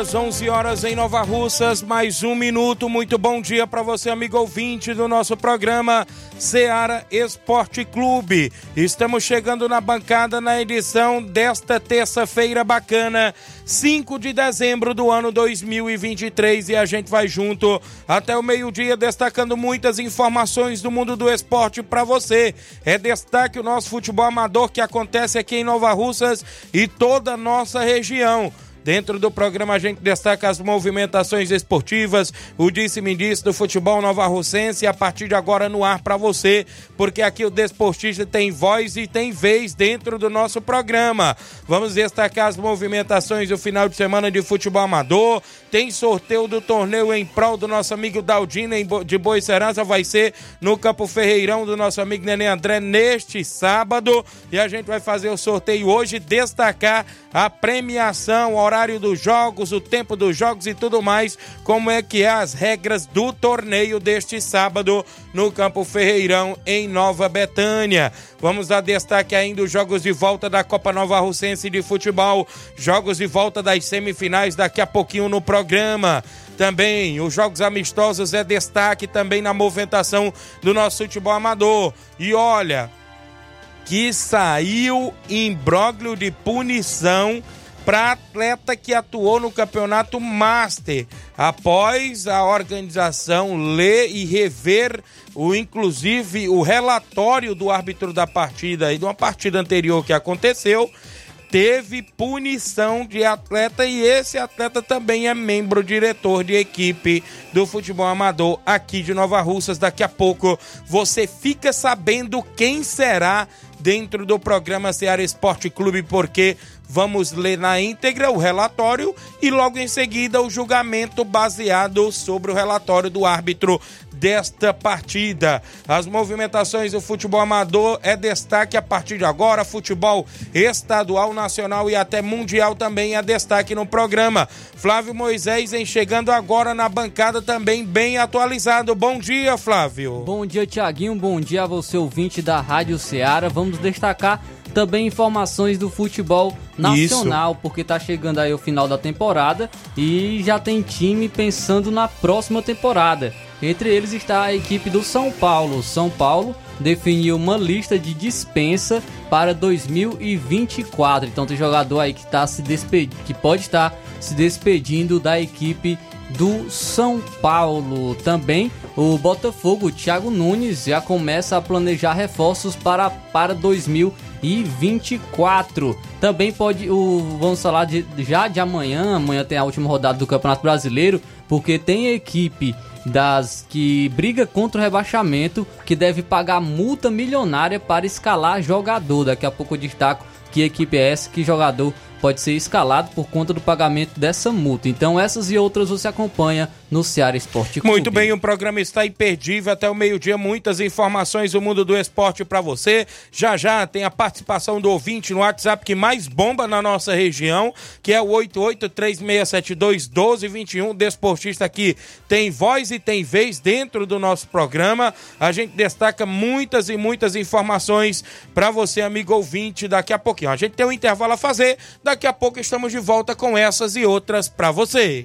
Horas, 11 horas em Nova Russas, mais um minuto. Muito bom dia para você, amigo ouvinte do nosso programa Seara Esporte Clube. Estamos chegando na bancada na edição desta terça-feira bacana, 5 de dezembro do ano 2023 e a gente vai junto até o meio-dia destacando muitas informações do mundo do esporte para você. É destaque o nosso futebol amador que acontece aqui em Nova Russas e toda a nossa região. Dentro do programa a gente destaca as movimentações esportivas, o disse-me-disse do futebol nova russense a partir de agora no ar para você, porque aqui o Desportista tem voz e tem vez dentro do nosso programa. Vamos destacar as movimentações do final de semana de futebol amador, tem sorteio do torneio em prol do nosso amigo Daldino de Boa Serança, vai ser no Campo Ferreirão do nosso amigo Nenê André neste sábado, e a gente vai fazer o sorteio hoje, destacar a premiação, o horário dos jogos, o tempo dos jogos e tudo mais, como é que é as regras do torneio deste sábado no Campo Ferreirão em Nova Betânia. Vamos dar destaque ainda os jogos de volta da Copa Nova Russense de Futebol, jogos de volta das semifinais daqui a pouquinho no programa. Também os jogos amistosos é destaque também na movimentação do nosso futebol amador. E olha, que saiu imbróglio de punição para atleta que atuou no campeonato Master, após a organização ler e rever o inclusive o relatório do árbitro da partida e de uma partida anterior que aconteceu, teve punição de atleta e esse atleta também é membro diretor de equipe do futebol amador aqui de Nova Russas. Daqui a pouco você fica sabendo quem será dentro do programa Ceará Esporte Clube, porque vamos ler na íntegra o relatório e logo em seguida o julgamento baseado sobre o relatório do árbitro desta partida. As movimentações do futebol amador é destaque a partir de agora, futebol estadual, nacional e até mundial também é destaque no programa. Flávio Moisés em chegando agora na bancada também bem atualizado. Bom dia, Flávio. Bom dia, Tiaguinho. Bom dia a você ouvinte da Rádio Ceará. Vamos destacar também informações do futebol nacional, Isso. porque tá chegando aí o final da temporada e já tem time pensando na próxima temporada. Entre eles está a equipe do São Paulo. São Paulo definiu uma lista de dispensa para 2024. Então tem jogador aí que tá se despedindo, que pode estar se despedindo da equipe do São Paulo. Também o Botafogo, Thiago Nunes, já começa a planejar reforços para, para 2024. Também pode, o, vamos falar de, já de amanhã, amanhã tem a última rodada do Campeonato Brasileiro, porque tem equipe das que briga contra o rebaixamento que deve pagar multa milionária para escalar jogador. Daqui a pouco eu destaco que equipe é essa, que jogador pode ser escalado por conta do pagamento dessa multa. Então essas e outras você acompanha no Ceará Esporte Clube. Muito bem, o programa está imperdível até o meio-dia, muitas informações do mundo do esporte para você. Já já tem a participação do ouvinte no WhatsApp que mais bomba na nossa região, que é o 8836721221. Desportista aqui tem voz e tem vez dentro do nosso programa. A gente destaca muitas e muitas informações para você, amigo ouvinte, daqui a pouquinho. A gente tem um intervalo a fazer, daqui a pouco estamos de volta com essas e outras para você.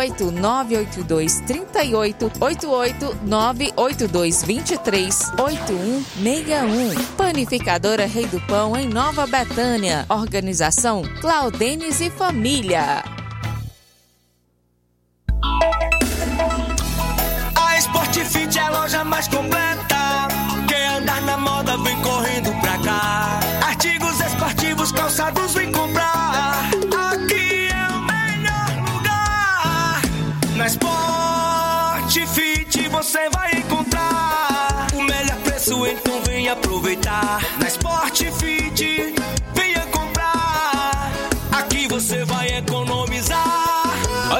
982 38 88 982 23 8161. Panificadora Rei do Pão em Nova Betânia. Organização Claudenes e Família. A Sport Fit é a loja mais completa. Quem andar na moda vem correndo pra cá. Artigos esportivos, calçados você vai encontrar o melhor preço, então vem aproveitar. Na Sport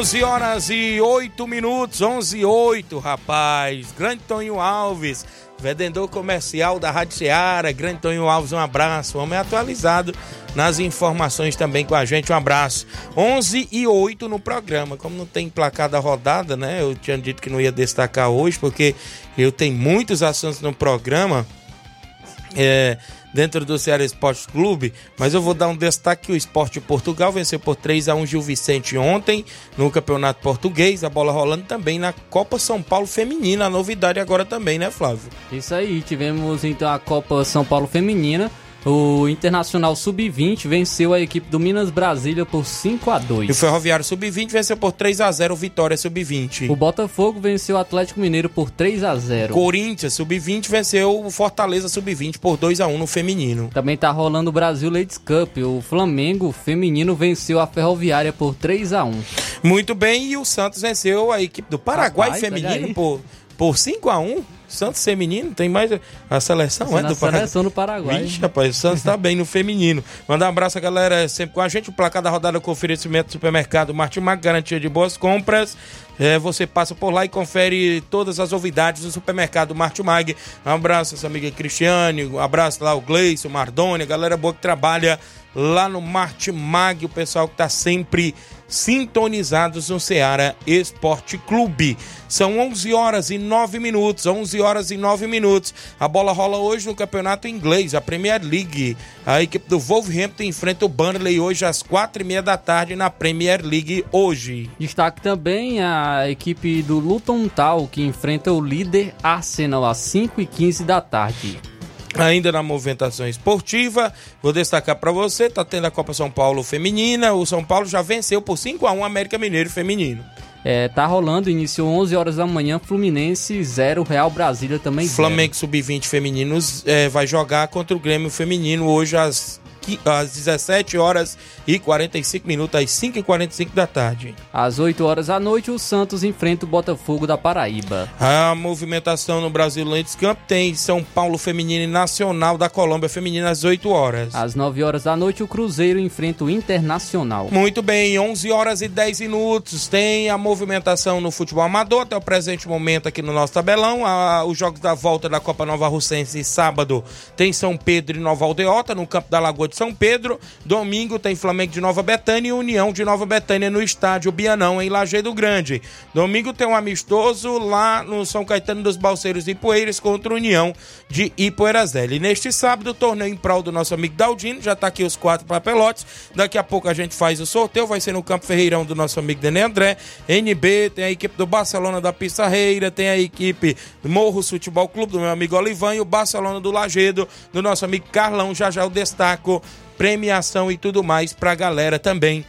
Onze horas e oito minutos, onze e oito, rapaz. Grande Tonho Alves, vendedor comercial da Rádio Seara. Grande Tonho Alves, um abraço. Homem atualizado nas informações também com a gente. Um abraço. 11 e 8 no programa. Como não tem placar da rodada, né? Eu tinha dito que não ia destacar hoje, porque eu tenho muitos assuntos no programa. É, dentro do Ceará Esporte Clube, mas eu vou dar um destaque: o Esporte Portugal venceu por 3 a 1 Gil Vicente ontem no Campeonato Português, a bola rolando também na Copa São Paulo Feminina, a novidade agora também, né, Flávio? Isso aí, tivemos então a Copa São Paulo Feminina. O Internacional Sub-20 venceu a equipe do Minas Brasília por 5 a 2 E o Ferroviário Sub-20 venceu por 3 a 0 Vitória Sub-20. O Botafogo venceu o Atlético Mineiro por 3 a 0 Corinthians Sub-20 venceu o Fortaleza Sub-20 por 2 a 1 no feminino. Também tá rolando o Brasil Ladies Cup. O Flamengo feminino venceu a Ferroviária por 3 a 1 Muito bem, e o Santos venceu a equipe do Paraguai Rapaz, feminino por, por 5 a 1 Santos feminino, tem mais a seleção, é? Do Paraguai. seleção do Paraguai. Vixe, rapaz, o Santos tá bem no feminino. Mandar um abraço a galera sempre com a gente. O placar da rodada com oferecimento do supermercado Martimag, garantia de boas compras. É, você passa por lá e confere todas as novidades do supermercado Martimag. Um abraço essa amiga Cristiane, um abraço lá o Gleison, o Mardoni, a galera boa que trabalha lá no Martimag, o pessoal que tá sempre sintonizados no Ceará Esporte Clube. São 11 horas e 9 minutos, 11 horas e 9 minutos. A bola rola hoje no Campeonato Inglês, a Premier League. A equipe do Wolverhampton enfrenta o Burnley hoje às quatro e meia da tarde na Premier League hoje. Destaque também a equipe do Luton Town, que enfrenta o líder Arsenal às 5 e 15 da tarde. Ainda na movimentação esportiva, vou destacar para você, tá tendo a Copa São Paulo feminina, o São Paulo já venceu por 5 a 1 América Mineiro feminino. É, tá rolando, iniciou 11 horas da manhã, Fluminense 0, Real Brasília também 0. Flamengo Sub-20 femininos é, vai jogar contra o Grêmio feminino hoje às às 17 horas e 45 minutos, às 5 e 45 da tarde. Às 8 horas da noite, o Santos enfrenta o Botafogo da Paraíba. A movimentação no Brasil Lentes Camp tem São Paulo Feminino e Nacional da Colômbia Feminina às 8 horas. Às 9 horas da noite, o Cruzeiro enfrenta o Internacional. Muito bem, 11 horas e 10 minutos. Tem a movimentação no futebol amador até o presente momento aqui no nosso tabelão. A, os jogos da volta da Copa Nova Russense sábado tem São Pedro e Nova Aldeota no campo da Lagoa de São Pedro. Domingo tem Flamengo de Nova Betânia e União de Nova Betânia no estádio Bianão, em Lajeado Grande. Domingo tem um amistoso lá no São Caetano dos Balseiros e Poeiras contra União de Ipoeirazela. Neste sábado, torneio em prol do nosso amigo Daldino. Já está aqui os quatro papelotes. Daqui a pouco a gente faz o sorteio. Vai ser no Campo Ferreirão do nosso amigo Dene André. NB, tem a equipe do Barcelona da Pissarreira, tem a equipe do Morros Futebol Clube do meu amigo Olivan e o Barcelona do Lagedo, do nosso amigo Carlão. Já já eu destaco premiação e tudo mais pra galera também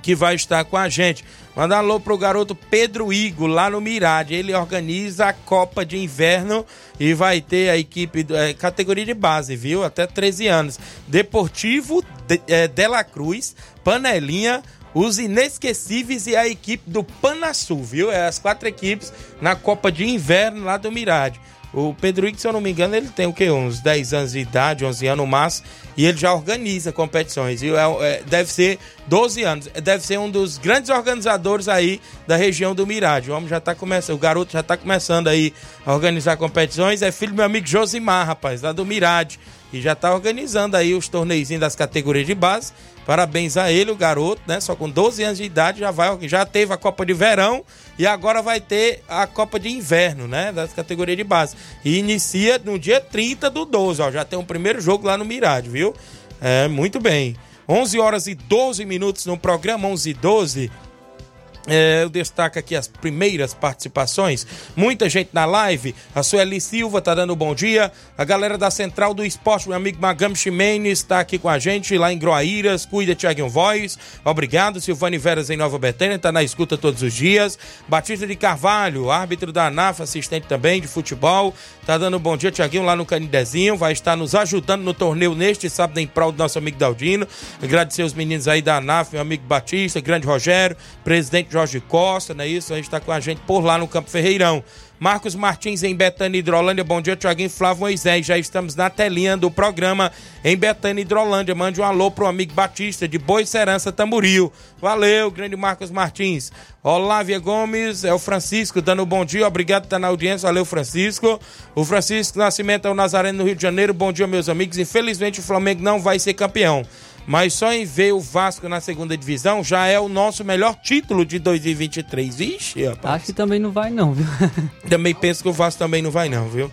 que vai estar com a gente. Manda alô pro garoto Pedro Igo, lá no Mirade. Ele organiza a Copa de Inverno e vai ter a equipe, é, categoria de base, viu? Até 13 anos. Deportivo de, é, Dela Cruz, Panelinha, os Inesquecíveis e a equipe do Panasul, viu? É as quatro equipes na Copa de Inverno lá do Mirade. O Pedro Ick, se eu não me engano, ele tem o quê? Uns 10 anos de idade, 11 anos no máximo, e ele já organiza competições. E é, é, deve ser 12 anos, deve ser um dos grandes organizadores aí da região do Mirade. O homem já está começando, o garoto já está começando aí a organizar competições. É filho do meu amigo Josimar, rapaz, lá do Mirade. E já está organizando aí os torneizinhos das categorias de base. Parabéns a ele, o garoto, né? Só com 12 anos de idade já vai, já teve a Copa de Verão e agora vai ter a Copa de Inverno, né? Das categorias de base. E inicia no dia 30 do 12, ó. Já tem um primeiro jogo lá no Mirade, viu? É, muito bem. 11 horas e 12 minutos no programa 11 e 12. É, eu destaco aqui as primeiras participações. Muita gente na live. A Sueli Silva tá dando um bom dia. A galera da Central do Esporte, meu amigo Magam Ximenes, está aqui com a gente lá em Groaíras. Cuida, Tiaguinho Voz. Obrigado. Silvane Veras em Nova Betânia, tá na escuta todos os dias. Batista de Carvalho, árbitro da ANAF, assistente também de futebol. Tá dando um bom dia, Tiaguinho, lá no Canidezinho. Vai estar nos ajudando no torneio neste sábado em prol do nosso amigo Daldino. Agradecer os meninos aí da ANAF, meu amigo Batista, grande Rogério, presidente Jorge Costa, não é isso? A gente está com a gente por lá no Campo Ferreirão. Marcos Martins em Betânia, Hidrolândia. Bom dia, Tiaguinho Flávio Moisés. Já estamos na telinha do programa em Betânia, Hidrolândia. Mande um alô pro amigo Batista de Boi Serança Tamboril. Valeu, grande Marcos Martins. Olávia Gomes, é o Francisco dando um bom dia. Obrigado por estar na audiência. Valeu, Francisco. O Francisco Nascimento é o Nazareno no Rio de Janeiro. Bom dia, meus amigos. Infelizmente, o Flamengo não vai ser campeão mas só em ver o Vasco na segunda divisão já é o nosso melhor título de 2023. Vixe, rapaz. Acho que também não vai não, viu? também penso que o Vasco também não vai não, viu?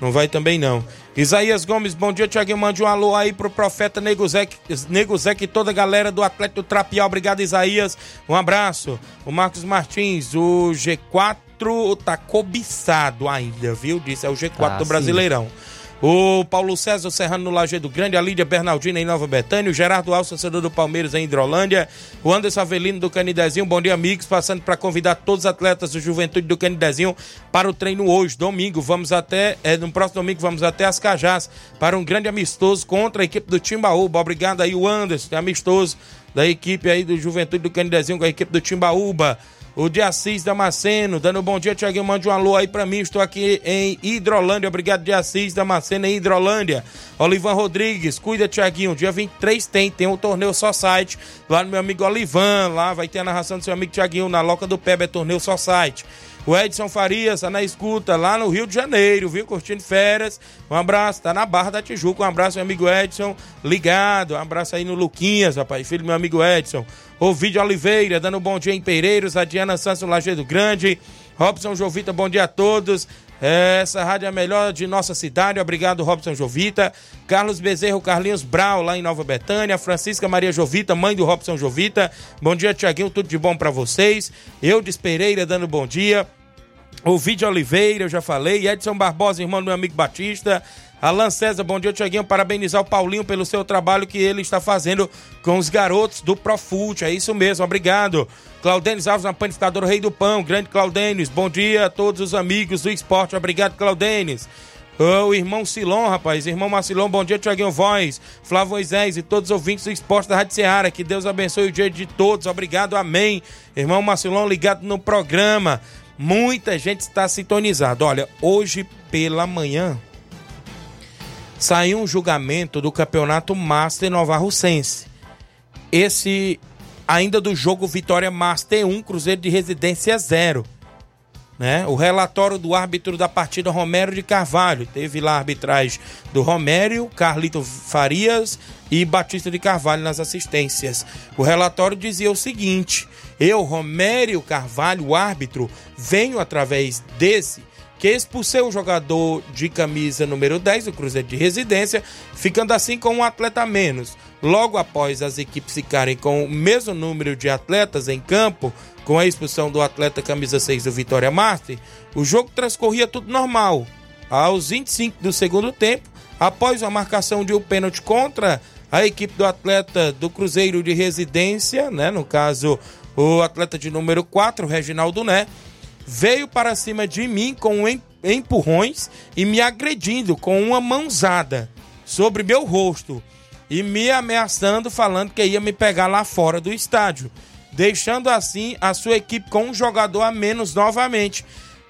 Não vai também não. Isaías Gomes, bom dia, Tiaguinho. Mande um alô aí pro profeta Neguzek, Neguzek e toda a galera do Atlético Trapial. Obrigado, Isaías. Um abraço. O Marcos Martins, o G4 tá cobiçado ainda, viu? Disse é o G4 ah, do Brasileirão. Sim. O Paulo César Serrano no Lajeado Grande, a Lídia Bernardina em Nova Betânia, o Gerardo Alves, torcedor do Palmeiras em Hidrolândia, o Anderson Avelino do Canidezinho, bom dia amigos, passando para convidar todos os atletas do Juventude do Canidezinho para o treino hoje, domingo, vamos até, é, no próximo domingo vamos até as Cajás para um grande amistoso contra a equipe do Timbaúba, obrigado aí o Anderson, amistoso da equipe aí do Juventude do Canidezinho com a equipe do Timbaúba, o de Assis Damasceno, dando um bom dia, Tiaguinho, mande um alô aí pra mim, estou aqui em Hidrolândia, obrigado de Assis Damasceno em Hidrolândia. Olivan Rodrigues, cuida, Tiaguinho, dia 23 tem, tem um torneio só site, lá no meu amigo Olivan, lá vai ter a narração do seu amigo Tiaguinho, na Loca do Pebe, é torneio só site. O Edson Farias tá na escuta lá no Rio de Janeiro, viu? Curtindo férias. Um abraço, tá na Barra da Tijuca. Um abraço, meu amigo Edson, ligado. Um abraço aí no Luquinhas, rapaz, filho do meu amigo Edson. O Vídeo Oliveira, dando um bom dia em Pereiros. A Diana Santos, Lajeado Grande. Robson Jovita, bom dia a todos. Essa rádio é a melhor de nossa cidade. Obrigado, Robson Jovita. Carlos Bezerro, Carlinhos Brau, lá em Nova Betânia. Francisca Maria Jovita, mãe do Robson Jovita. Bom dia, Tiaguinho. Tudo de bom para vocês. Eu de Pereira, dando bom dia. O Vídeo Oliveira, eu já falei. Edson Barbosa, irmão do meu amigo Batista. Alan César, bom dia, Tiaguinho. Parabenizar o Paulinho pelo seu trabalho que ele está fazendo com os garotos do Profute. É isso mesmo, obrigado. Claudênis Alves, na panificadora Rei do Pão. Grande Claudênis, bom dia a todos os amigos do esporte. Obrigado, Claudênis. O irmão Silon, rapaz. Irmão Marcilon, bom dia, Tiaguinho Voz. Flávio Moisés e todos os ouvintes do esporte da Rádio Ceará. Que Deus abençoe o dia de todos. Obrigado, amém. Irmão Marcilon ligado no programa. Muita gente está sintonizada. Olha, hoje pela manhã saiu um julgamento do Campeonato Master Nova Russense. Esse ainda do jogo Vitória Master 1, Cruzeiro de Residência 0. Né? O relatório do árbitro da partida Romero de Carvalho. Teve lá a arbitragem do Romério, Carlito Farias e Batista de Carvalho nas assistências. O relatório dizia o seguinte: eu, Romério Carvalho, árbitro, venho através desse que expulsei o jogador de camisa número 10 do Cruzeiro de Residência, ficando assim com um atleta a menos. Logo após as equipes ficarem com o mesmo número de atletas em campo, com a expulsão do atleta camisa 6 do Vitória Master, o jogo transcorria tudo normal. Aos 25 do segundo tempo, após a marcação de um pênalti contra a equipe do atleta do Cruzeiro de Residência, né, no caso o atleta de número 4, Reginaldo Né, veio para cima de mim com empurrões e me agredindo com uma mãozada sobre meu rosto e me ameaçando, falando que ia me pegar lá fora do estádio deixando assim a sua equipe com um jogador a menos novamente.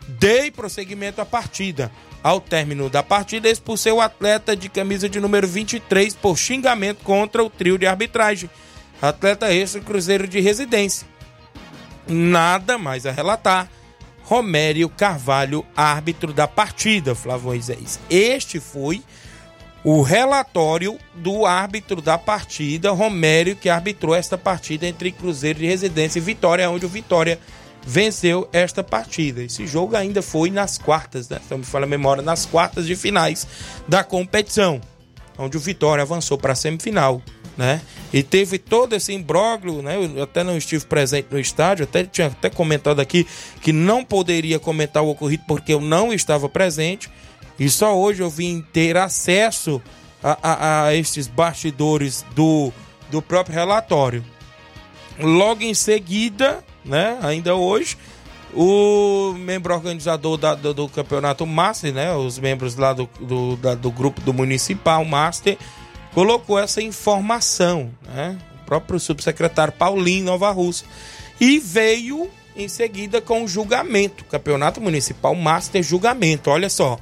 Dei prosseguimento à partida. Ao término da partida, expulsei o atleta de camisa de número 23 por xingamento contra o trio de arbitragem. Atleta extra Cruzeiro de residência. Nada mais a relatar. Romério Carvalho, árbitro da partida, Flávio Moisés. Este foi o relatório do árbitro da partida, Romério, que arbitrou esta partida entre Cruzeiro de Residência e Vitória, onde o Vitória venceu esta partida. Esse jogo ainda foi nas quartas, né? Então me fala a memória, nas quartas de finais da competição, onde o Vitória avançou para a semifinal, né? E teve todo esse imbróglio, né? Eu até não estive presente no estádio, até tinha até comentado aqui que não poderia comentar o ocorrido porque eu não estava presente e só hoje eu vim ter acesso a, a, a estes bastidores do, do próprio relatório. Logo em seguida, né, ainda hoje, o membro organizador da, do, do, campeonato Master, né, os membros lá do, do, da, do grupo do Municipal Master, colocou essa informação, né, o próprio subsecretário Paulinho Nova Rússia, e veio em seguida com o julgamento, Campeonato Municipal Master Julgamento, olha só.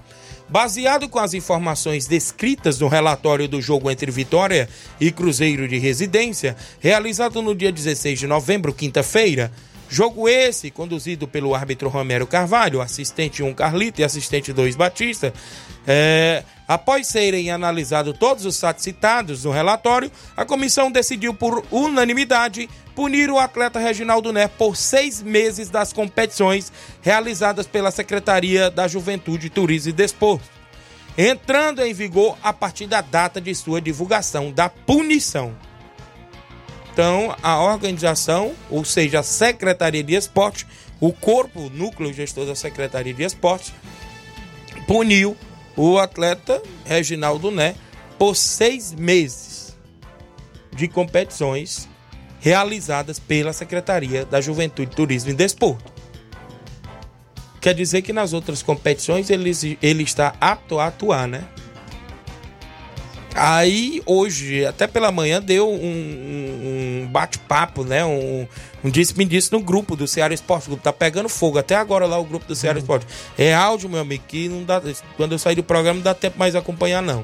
Baseado com as informações descritas no relatório do jogo entre Vitória e Cruzeiro de Residência, realizado no dia 16 de novembro, quinta-feira, Jogo esse conduzido pelo árbitro Romero Carvalho, assistente 1 Carlito e assistente 2 Batista. É, após serem analisados todos os fatos citados no relatório, a comissão decidiu por unanimidade punir o atleta Reginaldo Né por seis meses das competições realizadas pela Secretaria da Juventude, Turismo e Desporto, entrando em vigor a partir da data de sua divulgação da punição. Então, a organização, ou seja, a Secretaria de Esporte, o corpo, o núcleo gestor da Secretaria de Esporte, puniu o atleta Reginaldo Né por seis meses de competições realizadas pela Secretaria da Juventude, Turismo e Desporto. Quer dizer que nas outras competições ele, ele está apto a atuar, né? Aí, hoje, até pela manhã, deu um, um bate-papo, né? Um, um disse-me disse no grupo do Ceará Esporte. O grupo tá pegando fogo. Até agora lá o grupo do Ceará uhum. Esporte. É áudio, meu amigo, que não dá. Quando eu sair do programa, não dá tempo mais acompanhar, não.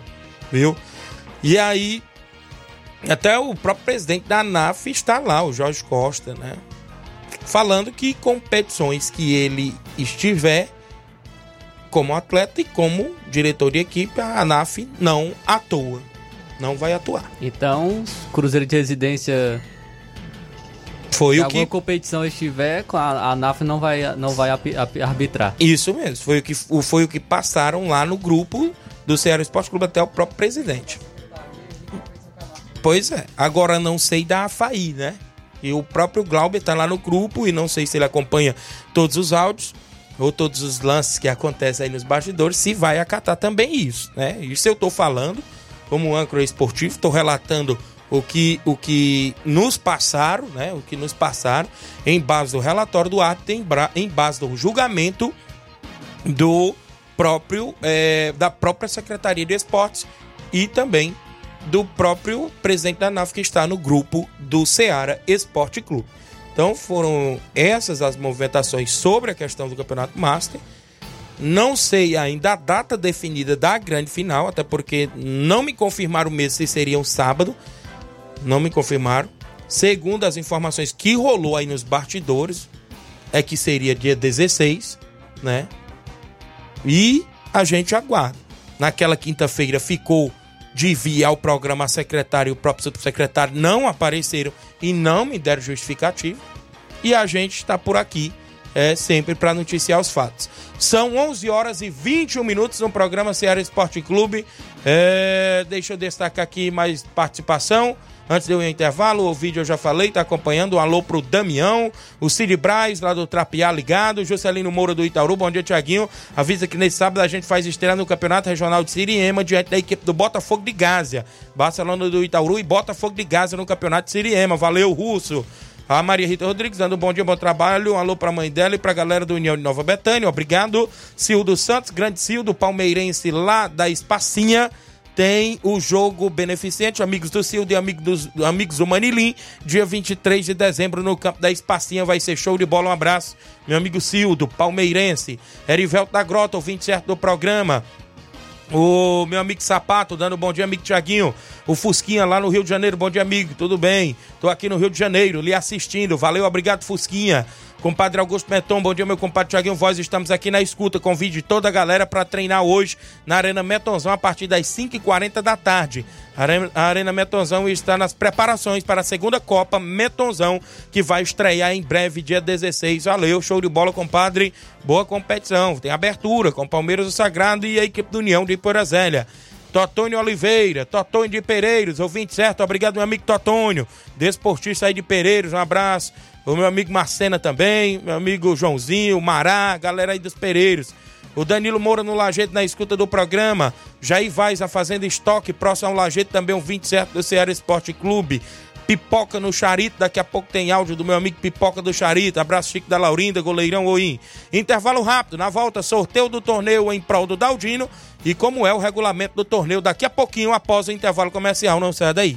Viu? E aí, até o próprio presidente da ANAF está lá, o Jorge Costa, né? Falando que competições que ele estiver como atleta e como diretor de equipe, a ANAF não atua. Não vai atuar. Então, Cruzeiro de Residência. Foi se o que. competição estiver, a ANAF não vai, não vai arbitrar. Isso mesmo. Foi o, que, foi o que passaram lá no grupo do Ceará Esporte Clube até o próprio presidente. Pois é. Agora não sei da AFAI, né? E o próprio Glauber tá lá no grupo e não sei se ele acompanha todos os áudios. Ou todos os lances que acontecem aí nos bastidores, se vai acatar também isso, né? Isso eu estou falando como âncora esportivo, estou relatando o que, o que nos passaram, né? O que nos passaram em base do relatório do árbitro, em, em base do julgamento do próprio é, da própria Secretaria de Esportes e também do próprio presidente da NAF que está no grupo do Ceará Esporte Clube. Então foram essas as movimentações sobre a questão do Campeonato Master. Não sei ainda a data definida da grande final, até porque não me confirmaram mesmo se seria um sábado. Não me confirmaram. Segundo as informações que rolou aí nos bastidores, é que seria dia 16, né? E a gente aguarda. Naquela quinta-feira ficou de enviar o programa a secretário e o próprio subsecretário não apareceram e não me deram justificativo. E a gente está por aqui é, sempre para noticiar os fatos. São 11 horas e 21 minutos no programa Ceará Esporte Clube. É, deixa eu destacar aqui mais participação. Antes de eu intervalo, o vídeo eu já falei, tá acompanhando. Um alô pro Damião, o Cid Braz, lá do Trapiá ligado, Juscelino Moura do Itaúru. Bom dia, Tiaguinho. Avisa que nesse sábado a gente faz estreia no Campeonato Regional de Siriema, diante da equipe do Botafogo de Gásia. Barcelona do Itaúru e Botafogo de Gásia no Campeonato de Siriema. Valeu, Russo. A Maria Rita Rodrigues dando um bom dia, bom trabalho. Um alô pra mãe dela e pra galera do União de Nova Betânia. Obrigado. Cildo Santos, grande Cildo, palmeirense lá da Espacinha tem o jogo beneficente, amigos do Cildo e amigos, dos, amigos do Manilim, dia 23 de dezembro no campo da Espacinha, vai ser show de bola, um abraço, meu amigo Cildo, palmeirense, Erivelto da Grota, ouvinte certo do programa, o meu amigo Sapato, dando bom dia, amigo Tiaguinho. O Fusquinha lá no Rio de Janeiro, bom dia, amigo. Tudo bem? Tô aqui no Rio de Janeiro, lhe assistindo. Valeu, obrigado, Fusquinha. Compadre Augusto Meton, bom dia, meu compadre Tiaguinho Voz. Estamos aqui na escuta. Convide toda a galera para treinar hoje na Arena Metonzão a partir das 5h40 da tarde. A Arena Metonzão está nas preparações para a segunda Copa Metonzão, que vai estrear em breve, dia 16. Valeu, show de bola, compadre. Boa competição. Tem abertura com Palmeiras do Sagrado e a equipe do União de Porazélia. Totônio Oliveira, Totônio de Pereiros, ouvinte certo, obrigado meu amigo Totônio, desportista aí de Pereiros, um abraço o meu amigo Marcena também, meu amigo Joãozinho, Mará, galera aí dos Pereiros. O Danilo Moura no Lajeito na escuta do programa. Jair Vaz, a Fazenda Estoque, próximo ao Lajeito, também um 27 do Ceará Esporte Clube. Pipoca no Charito, daqui a pouco tem áudio do meu amigo Pipoca do Charito. Abraço Chico da Laurinda, goleirão Oim. Intervalo rápido, na volta, sorteio do torneio em prol do Daldino. E como é o regulamento do torneio daqui a pouquinho, após o intervalo comercial. Não sai daí.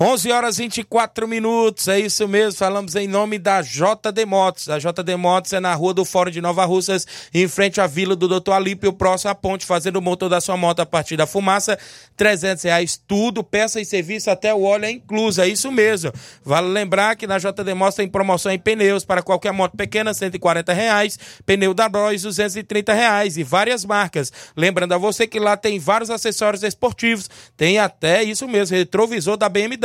11 horas e 24 minutos, é isso mesmo, falamos em nome da JD Motos. A JD Motos é na rua do Fórum de Nova Russas, em frente à vila do Dr. Alípio, próximo à ponte, fazendo o motor da sua moto a partir da fumaça, 300 reais tudo, peça e serviço, até o óleo é incluso, é isso mesmo. Vale lembrar que na JD Motos tem promoção em pneus para qualquer moto pequena, 140 reais, pneu da Bros, 230 reais e várias marcas. Lembrando a você que lá tem vários acessórios esportivos, tem até isso mesmo, retrovisor da BMW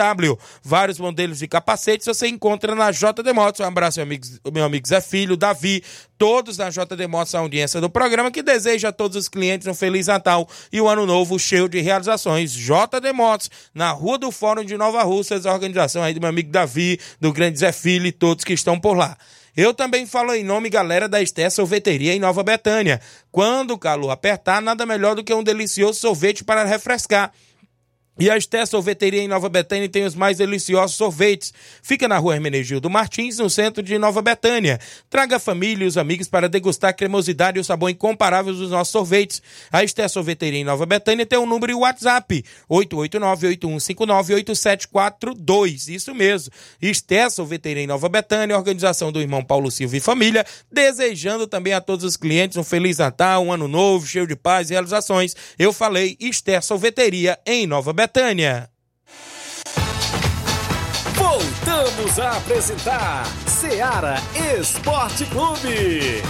Vários modelos de capacetes você encontra na JD Motos. Um abraço, meu amigo, meu amigo Zé Filho, Davi, todos da JD Motos, a audiência do programa, que deseja a todos os clientes um Feliz Natal e um Ano Novo cheio de realizações. JD Motos, na Rua do Fórum de Nova Russas, a organização aí do meu amigo Davi, do grande Zé Filho e todos que estão por lá. Eu também falo em nome, galera, da Esté Sorveteria em Nova Betânia. Quando o calor apertar, nada melhor do que um delicioso sorvete para refrescar. E a Esté Sorveteria em Nova Betânia tem os mais deliciosos sorvetes. Fica na rua Hermenegildo Martins, no centro de Nova Betânia. Traga a família e os amigos para degustar a cremosidade e o sabor incomparável dos nossos sorvetes. A Esté Sorveteria em Nova Betânia tem o um número e o WhatsApp: 889-8159-8742. Isso mesmo. Esté Sorveteria em Nova Betânia, organização do irmão Paulo Silva e família, desejando também a todos os clientes um Feliz Natal, um Ano Novo, cheio de paz e realizações. Eu falei Esté Sorveteria em Nova Betânia. Betânia. Voltamos a apresentar Seara Esporte Clube.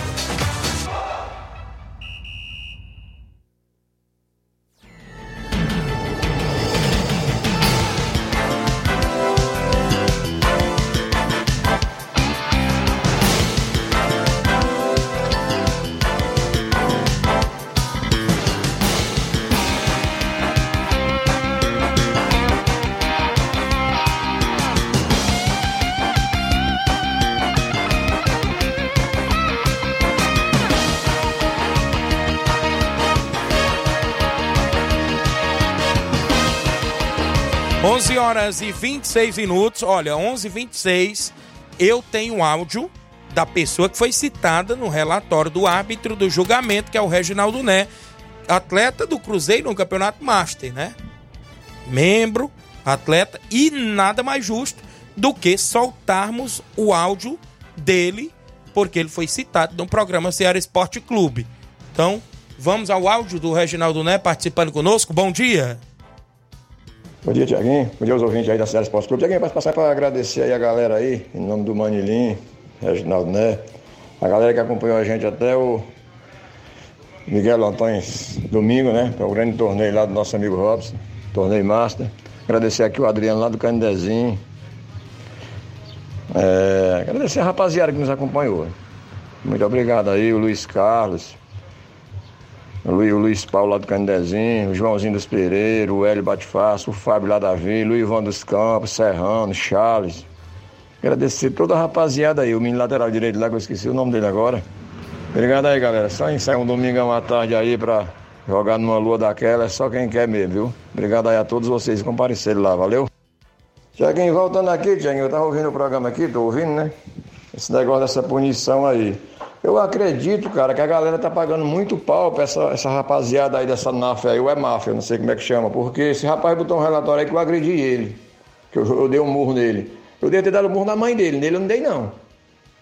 Horas e 26 minutos. Olha, 11 e 26 eu tenho áudio da pessoa que foi citada no relatório do árbitro do julgamento, que é o Reginaldo Né, atleta do Cruzeiro no Campeonato Master, né? Membro, atleta, e nada mais justo do que soltarmos o áudio dele, porque ele foi citado no programa Ceará Esporte Clube. Então, vamos ao áudio do Reginaldo Né participando conosco. Bom dia. Bom dia, Tiaguinho. Bom dia aos ouvintes aí da Cidade Esporte Clube. Tiaguinho, vai passar para agradecer aí a galera aí, em nome do Manilim, Reginaldo Né, a galera que acompanhou a gente até o Miguel Antônio domingo, né? Que é o grande torneio lá do nosso amigo Robson, torneio Master. Agradecer aqui o Adriano lá do Canidezinho. É, agradecer a rapaziada que nos acompanhou. Muito obrigado aí, o Luiz Carlos, Luiz, o Luiz Paulo lá do Candezinho, o Joãozinho dos Pereira, o Hélio Batifaço, o Fábio lá da Vila, o Ivan dos Campos, Serrano, Charles. Agradecer toda a rapaziada aí, o menino lateral direito lá, que eu esqueci o nome dele agora. Obrigado aí, galera. Só ensaia um domingão à tarde aí pra jogar numa lua daquela, é só quem quer mesmo, viu? Obrigado aí a todos vocês que compareceram lá, valeu? Tiaguinho, voltando aqui, Tiaguinho, eu tava ouvindo o programa aqui, tô ouvindo, né? Esse negócio dessa punição aí. Eu acredito, cara, que a galera tá pagando muito pau pra essa, essa rapaziada aí dessa máfia aí, ou é máfia, não sei como é que chama, porque esse rapaz botou um relatório aí que eu agredi ele, que eu, eu dei um murro nele. Eu devia ter dado um murro na mãe dele, nele eu não dei não.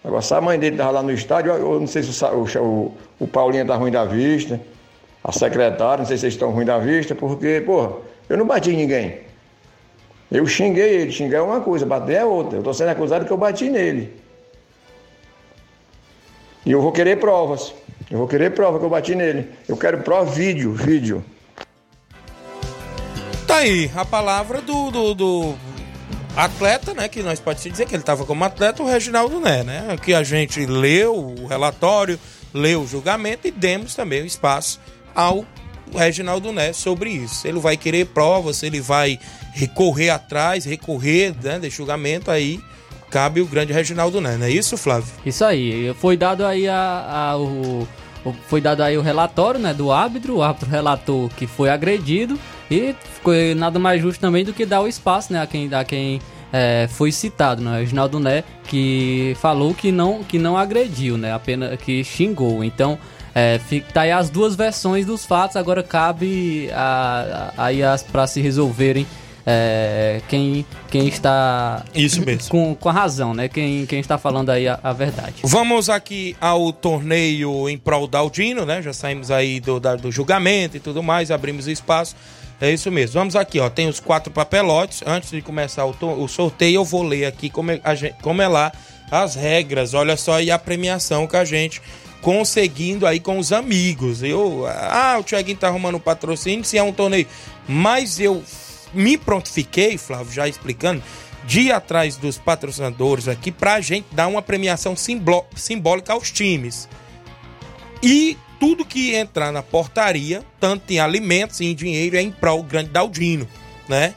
Agora, se a mãe dele tava lá no estádio, eu, não sei se o, o, o Paulinho tá ruim da vista, a secretária, não sei se eles estão ruim da vista, porque, porra, eu não bati ninguém. Eu xinguei ele, xingar é uma coisa, bater é outra. Eu tô sendo acusado que eu bati nele. E eu vou querer provas. Eu vou querer prova que eu bati nele. Eu quero prova, vídeo, vídeo. Tá aí a palavra do, do, do atleta, né? Que nós podemos dizer que ele estava como atleta, o Reginaldo Né, né? Que a gente leu o relatório, leu o julgamento e demos também o espaço ao Reginaldo Né sobre isso. Ele vai querer provas, ele vai recorrer atrás, recorrer né, de julgamento aí cabe o grande Reginaldo Né, não é isso, Flávio? Isso aí, foi dado aí a, a o, foi dado aí o relatório né, do árbitro, o árbitro relatou que foi agredido e ficou nada mais justo também do que dar o espaço né, a quem, a quem é, foi citado, né, Reginaldo Né, que falou que não, que não agrediu, né, apenas que xingou. Então, é, fica, tá aí as duas versões dos fatos, agora cabe a, a, aí para se resolverem é, quem, quem está Isso mesmo. Com, com a razão, né? Quem, quem está falando aí a, a verdade. Vamos aqui ao torneio em prol da Aldino, né? Já saímos aí do, da, do julgamento e tudo mais, abrimos espaço. É isso mesmo. Vamos aqui, ó. Tem os quatro papelotes. Antes de começar o, o sorteio, eu vou ler aqui como é, gente, como é lá as regras. Olha só aí a premiação que a gente conseguindo aí com os amigos. Eu, ah, o Thiaguinho tá arrumando patrocínio, se é um torneio. Mas eu me prontifiquei, Flávio, já explicando, de ir atrás dos patrocinadores aqui para a gente dar uma premiação simbólica aos times. E tudo que entrar na portaria, tanto em alimentos e em dinheiro, é em prol grande Daldino, né?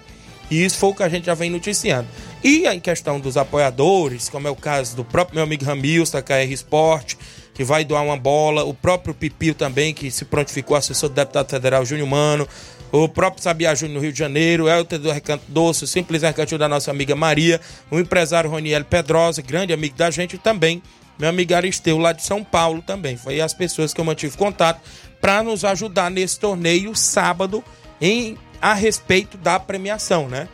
E isso foi o que a gente já vem noticiando. E em questão dos apoiadores, como é o caso do próprio meu amigo Ramils, da KR Sport, que vai doar uma bola, o próprio Pipio também, que se prontificou, assessor do deputado federal Júnior Mano, o próprio Sabia Júnior no Rio de Janeiro, Elter do Recanto Doce, o Simples Recanto da nossa amiga Maria, o empresário Roniel Pedrosa, grande amigo da gente, também meu amigo Aristeu, lá de São Paulo também. Foi as pessoas que eu mantive contato para nos ajudar nesse torneio sábado em a respeito da premiação, né?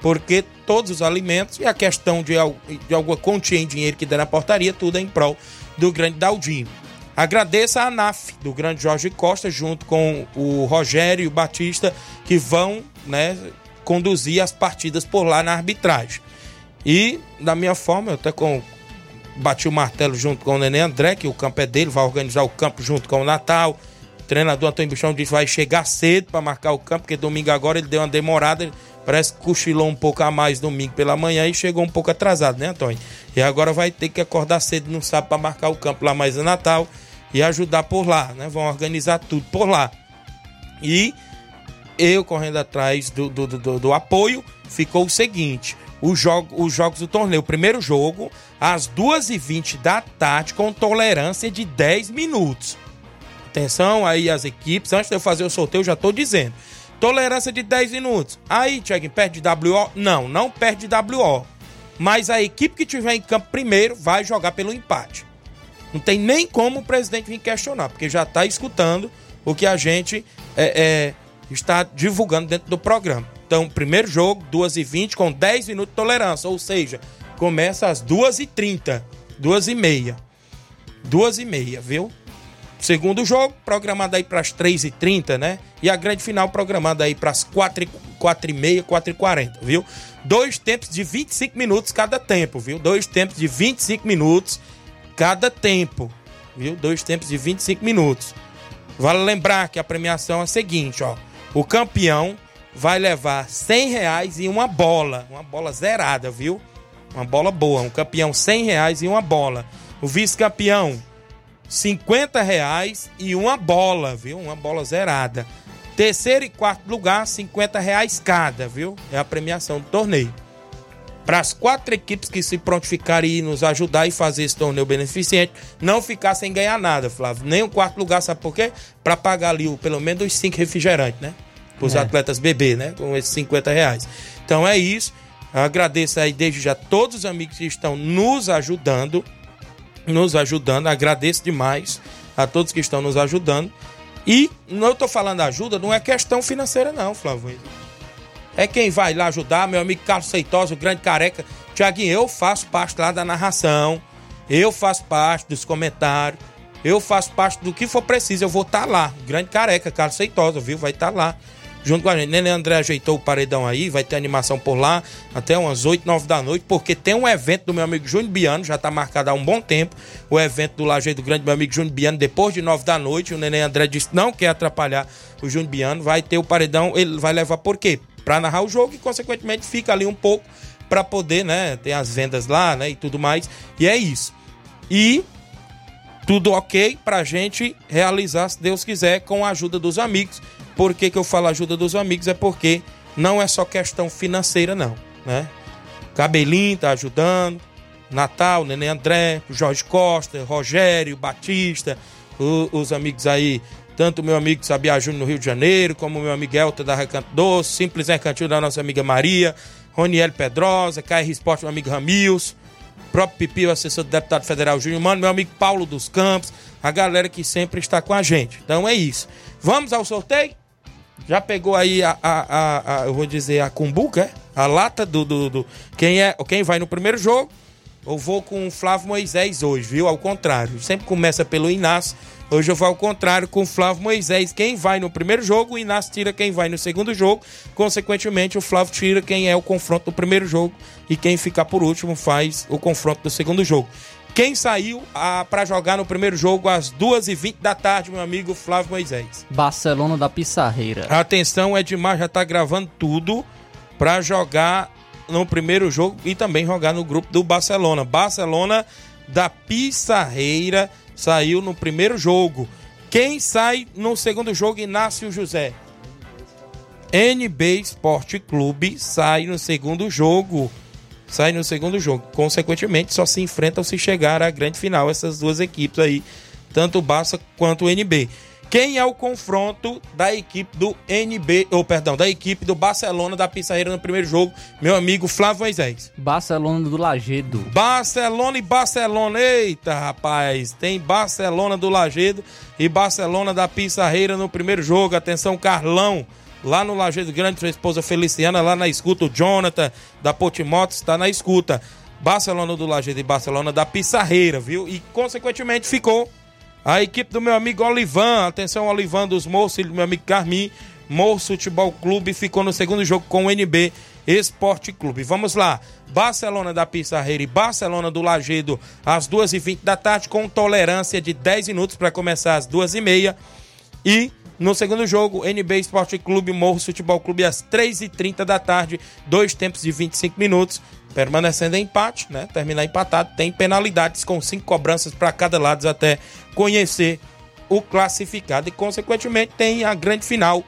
Porque todos os alimentos e a questão de, de alguma quantia em dinheiro que der na portaria, tudo é em prol do grande Daldinho. Agradeço a ANAF, do grande Jorge Costa, junto com o Rogério e o Batista, que vão né, conduzir as partidas por lá na arbitragem. E, da minha forma, eu até com, bati o martelo junto com o Nenê André, que o campo é dele, vai organizar o campo junto com o Natal. O treinador Antônio Bichão disse que vai chegar cedo para marcar o campo, porque domingo agora ele deu uma demorada, parece que cochilou um pouco a mais domingo pela manhã e chegou um pouco atrasado, né, Antônio? E agora vai ter que acordar cedo no sábado para marcar o campo lá mais no Natal e ajudar por lá, né? Vão organizar tudo por lá. E eu correndo atrás do, do, do, do apoio, ficou o seguinte: os, jogo, os jogos do torneio. O primeiro jogo, às 2h20 da tarde, com tolerância de 10 minutos. Atenção aí as equipes, antes de eu fazer o sorteio, eu já estou dizendo. Tolerância de 10 minutos. Aí, Tiago, perde de WO? Não, não perde de WO. Mas a equipe que tiver em campo primeiro vai jogar pelo empate. Não tem nem como o presidente vir questionar, porque já está escutando o que a gente é, é, está divulgando dentro do programa. Então, primeiro jogo, 2h20 com 10 minutos de tolerância, ou seja, começa às 2h30, 2h30. 2h30, viu? Segundo jogo, programado aí para as 3h30, né? E a grande final programada aí para as 4h30, 4h40, viu? Dois tempos de 25 minutos cada tempo, viu? Dois tempos de 25 minutos cada tempo, viu? Dois tempos de 25 minutos. Vale lembrar que a premiação é a seguinte, ó. O campeão vai levar 100 reais e uma bola, uma bola zerada, viu? Uma bola boa, um campeão 100 reais e uma bola. O vice-campeão 50 reais e uma bola, viu? Uma bola zerada. Terceiro e quarto lugar, 50 reais cada, viu? É a premiação do torneio para as quatro equipes que se prontificarem e nos ajudar e fazer esse torneio beneficente, não ficar sem ganhar nada, Flávio. Nem o quarto lugar, sabe por quê? Para pagar ali o, pelo menos os cinco refrigerantes, né? Para os é. atletas beber, né? Com esses 50 reais. Então é isso. agradeço aí desde já todos os amigos que estão nos ajudando. Nos ajudando. Agradeço demais a todos que estão nos ajudando. E não estou falando ajuda, não é questão financeira, não, Flávio é quem vai lá ajudar, meu amigo Carlos Seitosa, o grande careca. Tiaguinho, eu faço parte lá da narração, eu faço parte dos comentários, eu faço parte do que for preciso, eu vou estar tá lá. O grande careca, Carlos Seitosa, viu? Vai estar tá lá. Junto com a gente. Nenê André ajeitou o paredão aí, vai ter animação por lá até umas 8, 9 da noite, porque tem um evento do meu amigo Júnior Biano, já está marcado há um bom tempo. O evento do Lajeito do Grande, meu amigo Júnior Biano, depois de 9 da noite. O Nenê André disse não quer atrapalhar o Júnior Biano. Vai ter o paredão, ele vai levar por quê? Para narrar o jogo e, consequentemente, fica ali um pouco para poder, né, ter as vendas lá, né, e tudo mais. E é isso. E tudo ok pra gente realizar, se Deus quiser, com a ajuda dos amigos. Por que, que eu falo ajuda dos amigos? É porque não é só questão financeira, não, né? Cabelinho tá ajudando, Natal, Nenê André, Jorge Costa, Rogério, Batista, o, os amigos aí tanto meu amigo Sabia Júnior no Rio de Janeiro, como meu amigo Elta da Recanto Doce, Simples Recantil da nossa amiga Maria, Roniel Pedrosa, KR Esporte, meu amigo Ramils, próprio Pipi, o assessor do deputado federal Júnior Mano, meu amigo Paulo dos Campos, a galera que sempre está com a gente. Então é isso. Vamos ao sorteio? Já pegou aí a, a, a, a eu vou dizer, a cumbuca, é? A lata do, do, do, quem é, quem vai no primeiro jogo? Eu vou com o Flávio Moisés hoje, viu? Ao contrário, sempre começa pelo Inácio Hoje eu vou ao contrário com o Flávio Moisés. Quem vai no primeiro jogo, o Inácio tira quem vai no segundo jogo. Consequentemente, o Flávio tira quem é o confronto do primeiro jogo. E quem ficar por último faz o confronto do segundo jogo. Quem saiu ah, para jogar no primeiro jogo às 2h20 da tarde, meu amigo Flávio Moisés? Barcelona da Pissarreira. Atenção, Edmar já tá gravando tudo para jogar no primeiro jogo e também jogar no grupo do Barcelona. Barcelona da Pissarreira saiu no primeiro jogo. Quem sai no segundo jogo? Inácio José. NB Esporte Clube sai no segundo jogo. sai no segundo jogo. Consequentemente, só se enfrentam se chegar à grande final essas duas equipes aí, tanto o Barça quanto o NB. Quem é o confronto da equipe do NB, ou perdão, da equipe do Barcelona da Pissarreira no primeiro jogo? Meu amigo Flávio Moisés. Barcelona do Lagedo. Barcelona e Barcelona. Eita, rapaz, tem Barcelona do Lagedo e Barcelona da Pissarreira no primeiro jogo. Atenção, Carlão lá no Lajeado Grande, sua esposa Feliciana, lá na escuta, o Jonathan da Potimotos está na escuta. Barcelona do Lajeado e Barcelona da Pissarreira, viu? E consequentemente ficou a equipe do meu amigo Olivan, atenção Olivan dos Moços e do meu amigo Carmim, Moço Futebol Clube ficou no segundo jogo com o NB Esporte Clube. Vamos lá, Barcelona da Pissarreira e Barcelona do Lagedo às 2h20 da tarde, com tolerância de 10 minutos para começar às 2h30 e no segundo jogo, NB Esporte Clube Morros Futebol Clube às 3h30 da tarde, dois tempos de 25 minutos, permanecendo em empate, né? Terminar empatado, tem penalidades com cinco cobranças para cada lado até conhecer o classificado e, consequentemente, tem a grande final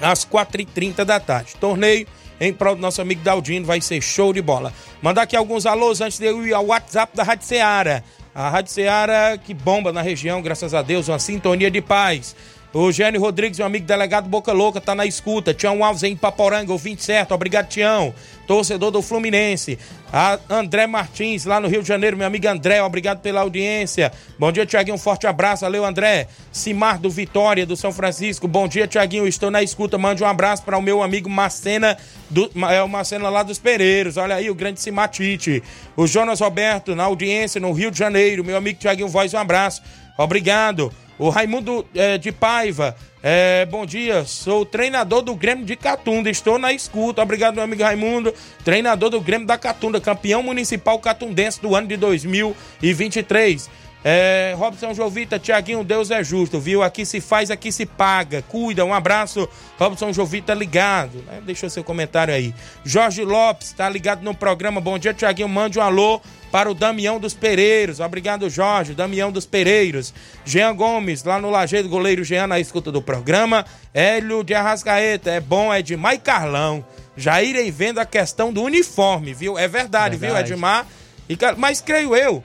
às 4h30 da tarde. Torneio em prol do nosso amigo Daldino, vai ser show de bola. Mandar aqui alguns alôs antes de eu ir ao WhatsApp da Rádio Ceará. A Rádio Ceará que bomba na região, graças a Deus, uma sintonia de paz. O Gênio Rodrigues, meu amigo delegado Boca Louca, tá na escuta. Tião Alves em Paporanga, ouvinte certo. Obrigado, Tião. Torcedor do Fluminense. A André Martins, lá no Rio de Janeiro, meu amigo André, obrigado pela audiência. Bom dia, Tiaguinho, um forte abraço. Valeu, André. Simar do Vitória, do São Francisco. Bom dia, Tiaguinho, estou na escuta. Mande um abraço para o meu amigo Macena, do, é o Macena lá dos Pereiros. Olha aí, o grande Simatite. O Jonas Roberto, na audiência, no Rio de Janeiro. Meu amigo Tiaguinho Voz, um abraço. Obrigado. O Raimundo é, de Paiva, é, bom dia, sou treinador do Grêmio de Catunda, estou na escuta. Obrigado, meu amigo Raimundo, treinador do Grêmio da Catunda, campeão municipal catundense do ano de 2023. É, Robson Jovita, Tiaguinho, Deus é justo, viu? Aqui se faz, aqui se paga. Cuida, um abraço. Robson Jovita ligado, né? Deixa o seu comentário aí. Jorge Lopes, tá ligado no programa. Bom dia, Tiaguinho. Mande um alô para o Damião dos Pereiros. Obrigado, Jorge. Damião dos Pereiros. Jean Gomes, lá no Lajeiro, goleiro Jean na escuta do programa. Hélio de Arrascaeta. É bom, é Edmar e Carlão. Já irem vendo a questão do uniforme, viu? É verdade, verdade. viu, Edmar? E, mas creio eu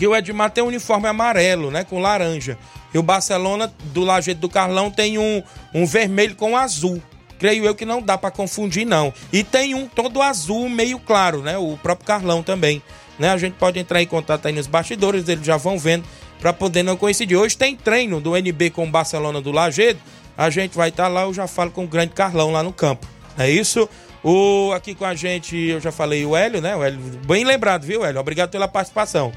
que o Edmar tem um uniforme amarelo, né? Com laranja. E o Barcelona do Lajeito do Carlão tem um, um vermelho com azul. Creio eu que não dá para confundir, não. E tem um todo azul, meio claro, né? O próprio Carlão também. Né? A gente pode entrar em contato aí nos bastidores, eles já vão vendo para poder não coincidir. Hoje tem treino do NB com o Barcelona do Lajeado. A gente vai estar tá lá, eu já falo com o grande Carlão lá no campo. É isso? O, aqui com a gente, eu já falei o Hélio, né? O Hélio, bem lembrado, viu, Hélio? Obrigado pela participação.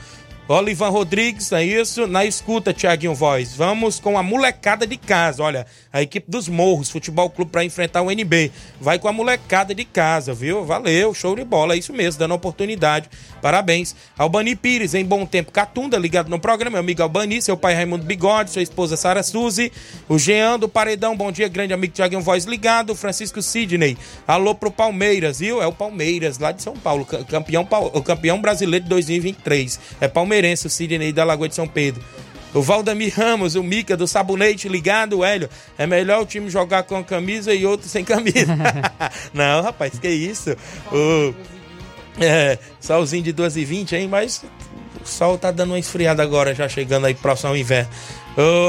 Olivan Rodrigues, é isso? Na escuta, Tiaguinho Voz. Vamos com a molecada de casa. Olha, a equipe dos Morros, Futebol Clube, para enfrentar o NB. Vai com a molecada de casa, viu? Valeu, show de bola. É isso mesmo, dando oportunidade. Parabéns. Albani Pires, em bom tempo. Catunda, ligado no programa. Meu amigo Albani, seu pai Raimundo Bigode, sua esposa Sara Suzy. O Jean do Paredão, bom dia, grande amigo Tiaguinho Voz ligado. Francisco Sidney. Alô pro Palmeiras, viu? É o Palmeiras, lá de São Paulo. Campeão, campeão brasileiro de 2023. É Palmeiras palmeirense, o Sidney da Lagoa de São Pedro. O Valdemir Ramos, o Mica do Sabonete ligado, Hélio. É melhor o time jogar com camisa e outro sem camisa. Não, rapaz, que isso? O, é, solzinho de 2 e 20 hein? Mas o sol tá dando uma esfriada agora, já chegando aí próximo ao inverno.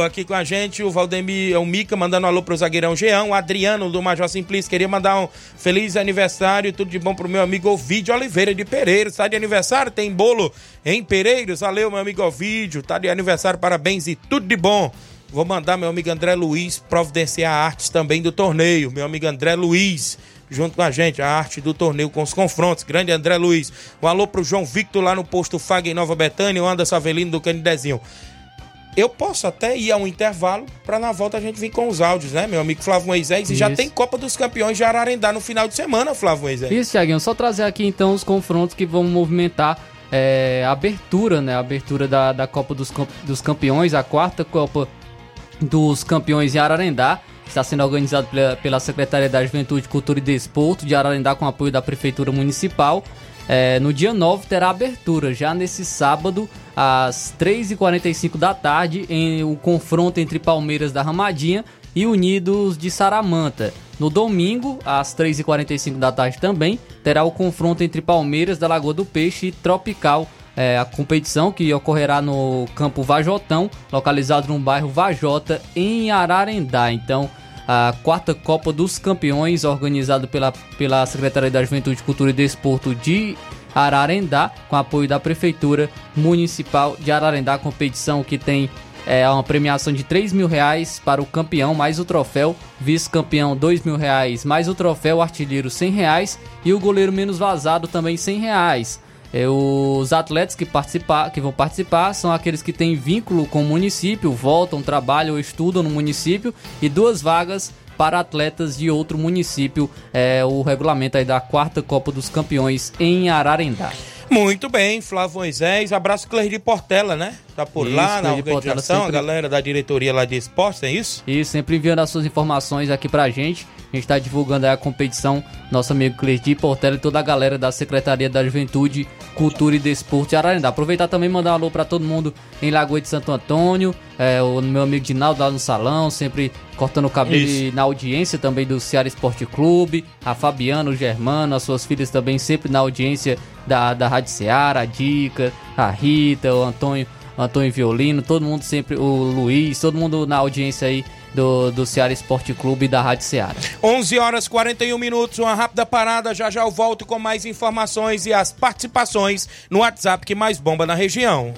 Aqui com a gente o Valdemir, o Mica, mandando um alô pro zagueirão Geão, o Adriano do Major Simplício, queria mandar um feliz aniversário, tudo de bom pro meu amigo Ovidio Oliveira de Pereiros, tá de aniversário, tem bolo em Pereiros, valeu meu amigo Ovidio, tá de aniversário, parabéns e tudo de bom. Vou mandar meu amigo André Luiz providenciar artes também do torneio, meu amigo André Luiz, junto com a gente, a arte do torneio com os confrontos. Grande André Luiz. Um alô pro João Victor lá no posto Fag em Nova Betânia, o Anderson Avelino do Canidezinho. Eu posso até ir a um intervalo para na volta a gente vir com os áudios, né, meu amigo Flávio Moisés? E já tem Copa dos Campeões de Ararendá no final de semana, Flávio Moisés. Isso, Thiaguinho. Só trazer aqui então os confrontos que vão movimentar é, a abertura, né? A abertura da, da Copa dos, dos Campeões, a quarta Copa dos Campeões em Ararendá. Está sendo organizado pela, pela Secretaria da Juventude, Cultura e Desporto de Ararendá com apoio da Prefeitura Municipal. É, no dia 9 terá abertura, já nesse sábado, às 3h45 da tarde, em o confronto entre Palmeiras da Ramadinha e Unidos de Saramanta. No domingo, às 3h45 da tarde também, terá o confronto entre Palmeiras da Lagoa do Peixe e Tropical é, a competição que ocorrerá no campo Vajotão, localizado no bairro Vajota, em Ararendá. Então, a quarta Copa dos Campeões, organizado pela, pela Secretaria da Juventude, Cultura e Desporto de Ararendá, com apoio da Prefeitura Municipal de Ararendá, competição que tem é, uma premiação de 3 mil reais para o campeão, mais o troféu, vice-campeão 2 mil reais, mais o troféu, artilheiro 100 reais. E o goleiro menos vazado também 100 reais. É, os atletas que, participar, que vão participar são aqueles que têm vínculo com o município, voltam, trabalham ou estudam no município e duas vagas para atletas de outro município. É o regulamento aí da quarta Copa dos Campeões em Ararendá. Muito bem, Flávio Moisés. Abraço, Cleide Portela, né? Tá por isso, lá na organização, sempre... a galera da diretoria lá de esportes, é isso? Isso, sempre enviando as suas informações aqui pra gente. A gente tá divulgando aí a competição, nosso amigo Cleide Portela e toda a galera da Secretaria da Juventude, Cultura e Desporto de Ararendá. Aproveitar também e mandar um alô pra todo mundo em Lagoa de Santo Antônio, é, o meu amigo Dinaldo lá no salão, sempre cortando o cabelo e na audiência também do Ceará Esporte Clube, a Fabiana, o Germano, as suas filhas também sempre na audiência da, da Rádio Ceará, a Dica, a Rita, o Antônio, o Antônio Violino, todo mundo sempre, o Luiz, todo mundo na audiência aí do, do Ceará Esporte Clube e da Rádio Ceará. 11 horas 41 minutos, uma rápida parada, já já eu volto com mais informações e as participações no WhatsApp que mais bomba na região.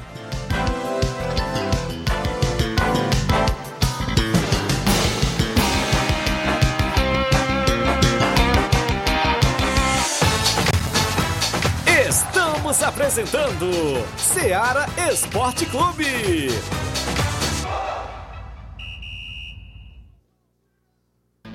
Estamos apresentando Seara Esporte Clube.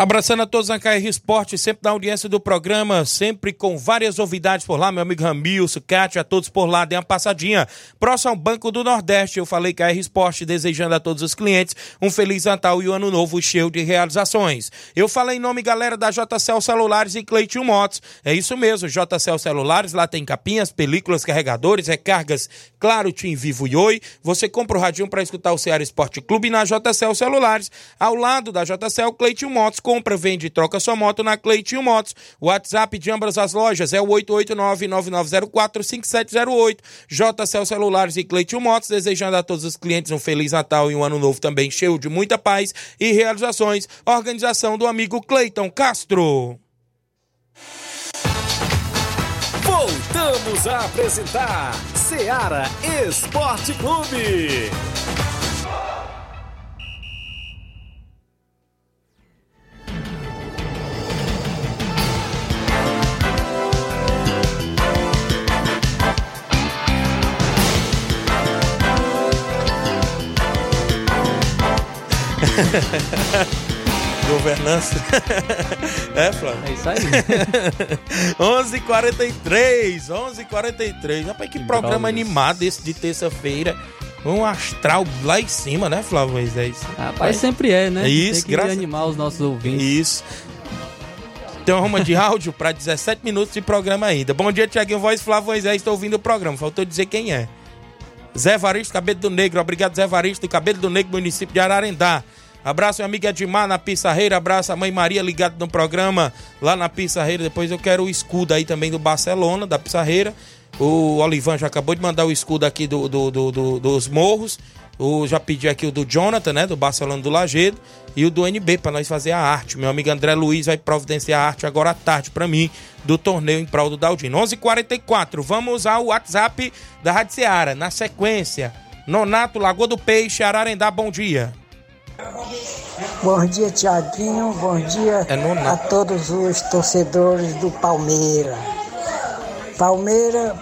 Abraçando a todos na KR Esporte, sempre na audiência do programa, sempre com várias novidades por lá, meu amigo Ramilson, Cátia, a todos por lá, dê uma passadinha. Próximo ao Banco do Nordeste, eu falei KR Esporte, desejando a todos os clientes um Feliz Natal e um Ano Novo cheio de realizações. Eu falei em nome, galera, da JCL Celulares e Cleiton Motos. É isso mesmo, JCL Celulares, lá tem capinhas, películas, carregadores, recargas, claro, Tim Vivo e Oi. Você compra o radinho para escutar o Ceará Esporte Clube na JCL Celulares. Ao lado da JCL, Cleiton Motos compra, vende e troca sua moto na Cleitinho Motos. O WhatsApp de ambas as lojas é o 889-9904-5708. JCL Celulares e Cleitinho Motos, desejando a todos os clientes um Feliz Natal e um Ano Novo também cheio de muita paz e realizações. Organização do amigo Cleiton Castro. Voltamos a apresentar Seara Esporte Clube. Governança. é, Flávio? É isso aí. 11:43, 11:43. Rapaz, que programa animado esse de terça-feira. Um astral lá em cima, né, Flávio Moisés? Rapaz, sempre é, né? Isso, Tem que graças... animar os nossos ouvintes. Isso. Tem uma ruma de áudio para 17 minutos de programa ainda. Bom dia, Tiaguinho Voz, Flávio Moisés, estou ouvindo o programa. Faltou dizer quem é. Zé Varisto, Cabelo do Negro. Obrigado, Zé Varisto, Cabelo do Negro, município de Ararendá. Abraço, minha amiga Edmar na Pissarreira. Abraço a mãe Maria ligado no programa lá na Pissarreira. Depois eu quero o escudo aí também do Barcelona, da Pissarreira. O Olivan já acabou de mandar o escudo aqui do, do, do, do dos morros. O, já pedi aqui o do Jonathan, né? Do Barcelona do Lagedo. E o do NB para nós fazer a arte. Meu amigo André Luiz vai providenciar a arte agora à tarde para mim do torneio em prol do Daldino. 11:44. Vamos ao WhatsApp da Rádio Seara. Na sequência, Nonato, Lagoa do Peixe, Ararendá, bom dia. Bom dia, Tiaguinho. Bom dia é a todos os torcedores do Palmeiras. Palmeira,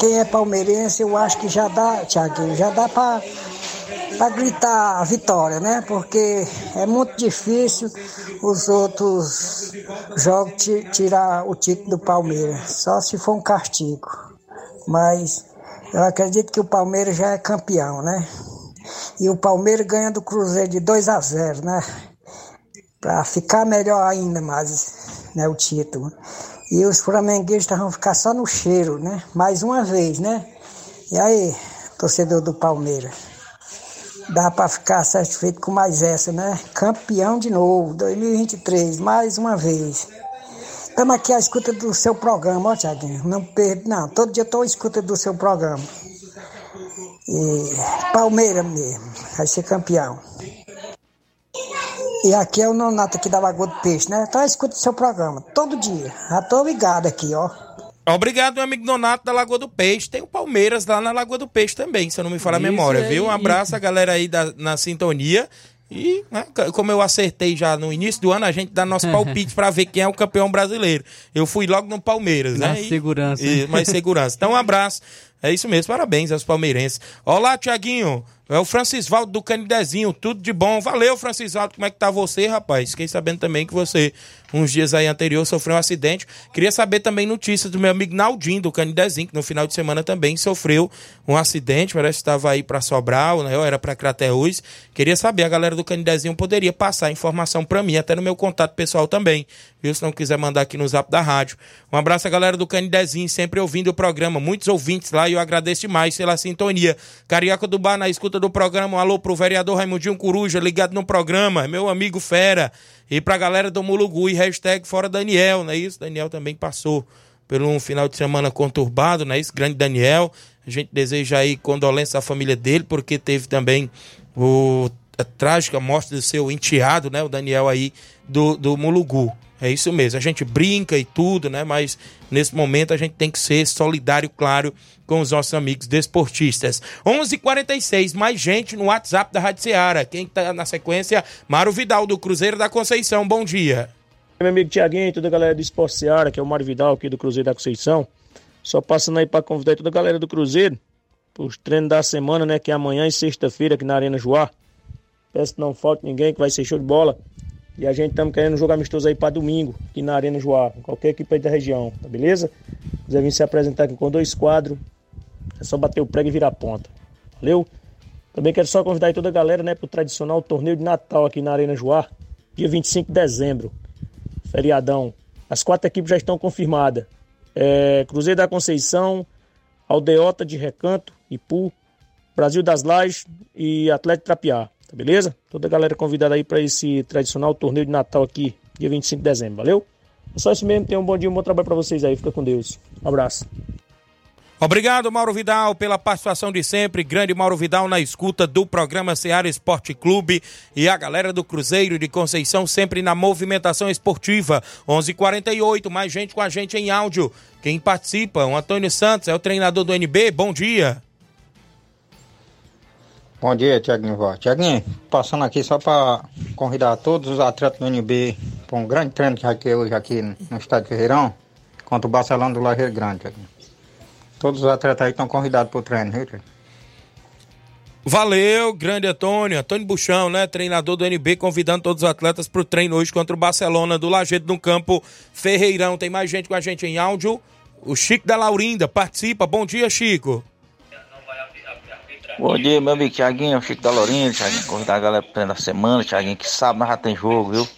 quem é palmeirense, eu acho que já dá, Tiaguinho, já dá para para gritar a vitória, né? Porque é muito difícil os outros jogos tirar o título do Palmeiras, só se for um castigo. Mas eu acredito que o Palmeiras já é campeão, né? E o Palmeiras ganha do Cruzeiro de 2 a 0, né? Para ficar melhor ainda mais, né, o título. E os flamenguistas vão ficar só no cheiro, né? Mais uma vez, né? E aí, torcedor do Palmeiras? Dá para ficar satisfeito com mais essa, né? Campeão de novo, 2023, mais uma vez. Estamos aqui à escuta do seu programa, ó, Tiaguinho. Não perdo, não. Todo dia estou à escuta do seu programa. E Palmeiras mesmo, vai ser campeão. E aqui é o Nonato aqui da Lagoa do Peixe, né? Então escuta o seu programa, todo dia. Já tô ligado aqui, ó. Obrigado, meu amigo Donato da Lagoa do Peixe. Tem o Palmeiras lá na Lagoa do Peixe também, se eu não me falar a memória, viu? Um abraço a galera aí da, na sintonia. E, né, como eu acertei já no início do ano, a gente dá nosso palpite para ver quem é o campeão brasileiro. Eu fui logo no Palmeiras, né? Mais segurança. E, mais segurança. Então, um abraço. É isso mesmo, parabéns aos palmeirenses. Olá, Tiaguinho. É o Francisvaldo do Canidezinho, tudo de bom. Valeu, Francisvaldo, como é que tá você, rapaz? Fiquei sabendo também que você, uns dias aí anterior, sofreu um acidente. Queria saber também notícias do meu amigo Naldinho, do Canidezinho, que no final de semana também sofreu um acidente, parece que estava aí para Sobral, né? Eu era para Crateús. Queria saber, a galera do Canidezinho poderia passar informação para mim, até no meu contato pessoal também, viu? Se não quiser mandar aqui no zap da rádio. Um abraço a galera do Canidezinho, sempre ouvindo o programa. Muitos ouvintes lá e eu agradeço demais pela sintonia. Carioca do Bar na escuta do programa. Um alô pro vereador Raimundinho Coruja, ligado no programa. Meu amigo Fera. E pra galera do Mulugu e hashtag Fora Daniel, não é isso? Daniel também passou por um final de semana conturbado, não é isso? Grande Daniel. A gente deseja aí condolência à família dele, porque teve também o, a trágica morte do seu enteado, né? O Daniel aí do, do Mulugu. É isso mesmo, a gente brinca e tudo, né? Mas nesse momento a gente tem que ser solidário, claro, com os nossos amigos desportistas. 11:46 h 46 mais gente no WhatsApp da Rádio Ceará. Quem tá na sequência? Mário Vidal, do Cruzeiro da Conceição. Bom dia. Meu amigo Tiaguinho, toda a galera do Esporte Ceará, que é o Mário Vidal aqui do Cruzeiro da Conceição. Só passando aí para convidar toda a galera do Cruzeiro os treinos da semana, né? Que é amanhã e sexta-feira aqui na Arena Joá. Peço que não falte ninguém, que vai ser show de bola. E a gente estamos querendo jogar amistoso aí para domingo, aqui na Arena Joá, qualquer equipe aí da região, tá beleza? Quiser vir se apresentar aqui com dois quadros, é só bater o prego e virar ponta. Valeu? Também quero só convidar toda a galera, né, pro tradicional torneio de Natal aqui na Arena Joá, dia 25 de dezembro. Feriadão. As quatro equipes já estão confirmadas. É, Cruzeiro da Conceição, Aldeota de Recanto, Ipu, Brasil das Lajes e Atlético Trapiá. Tá beleza? Toda a galera convidada aí para esse tradicional torneio de Natal aqui, dia 25 de dezembro. Valeu? É só isso mesmo. Tenham um bom dia, um bom trabalho para vocês aí. Fica com Deus. Um abraço. Obrigado, Mauro Vidal, pela participação de sempre. Grande Mauro Vidal na escuta do programa Seara Esporte Clube e a galera do Cruzeiro de Conceição sempre na movimentação esportiva. 11:48 mais gente com a gente em áudio. Quem participa? O Antônio Santos, é o treinador do NB. Bom dia. Bom dia, Tiaguinho. Tiaguinho, passando aqui só para convidar todos os atletas do NB para um grande treino que vai ter hoje aqui no estádio Ferreirão contra o Barcelona do Lajeiro Grande, Tiaguinho. Todos os atletas aí estão convidados para o treino, viu, Tiaguinho? Valeu, grande Antônio. Antônio Buchão, né? Treinador do NB, convidando todos os atletas para o treino hoje contra o Barcelona do Lajeado no campo Ferreirão. Tem mais gente com a gente em áudio. O Chico da Laurinda participa. Bom dia, Chico. Bom dia, meu amigo Thiaguinho, Chico da Lourinha, Thiaguinho. Convidar a galera treino da semana, Thiaguinho, que sabe, mas já tem jogo, viu?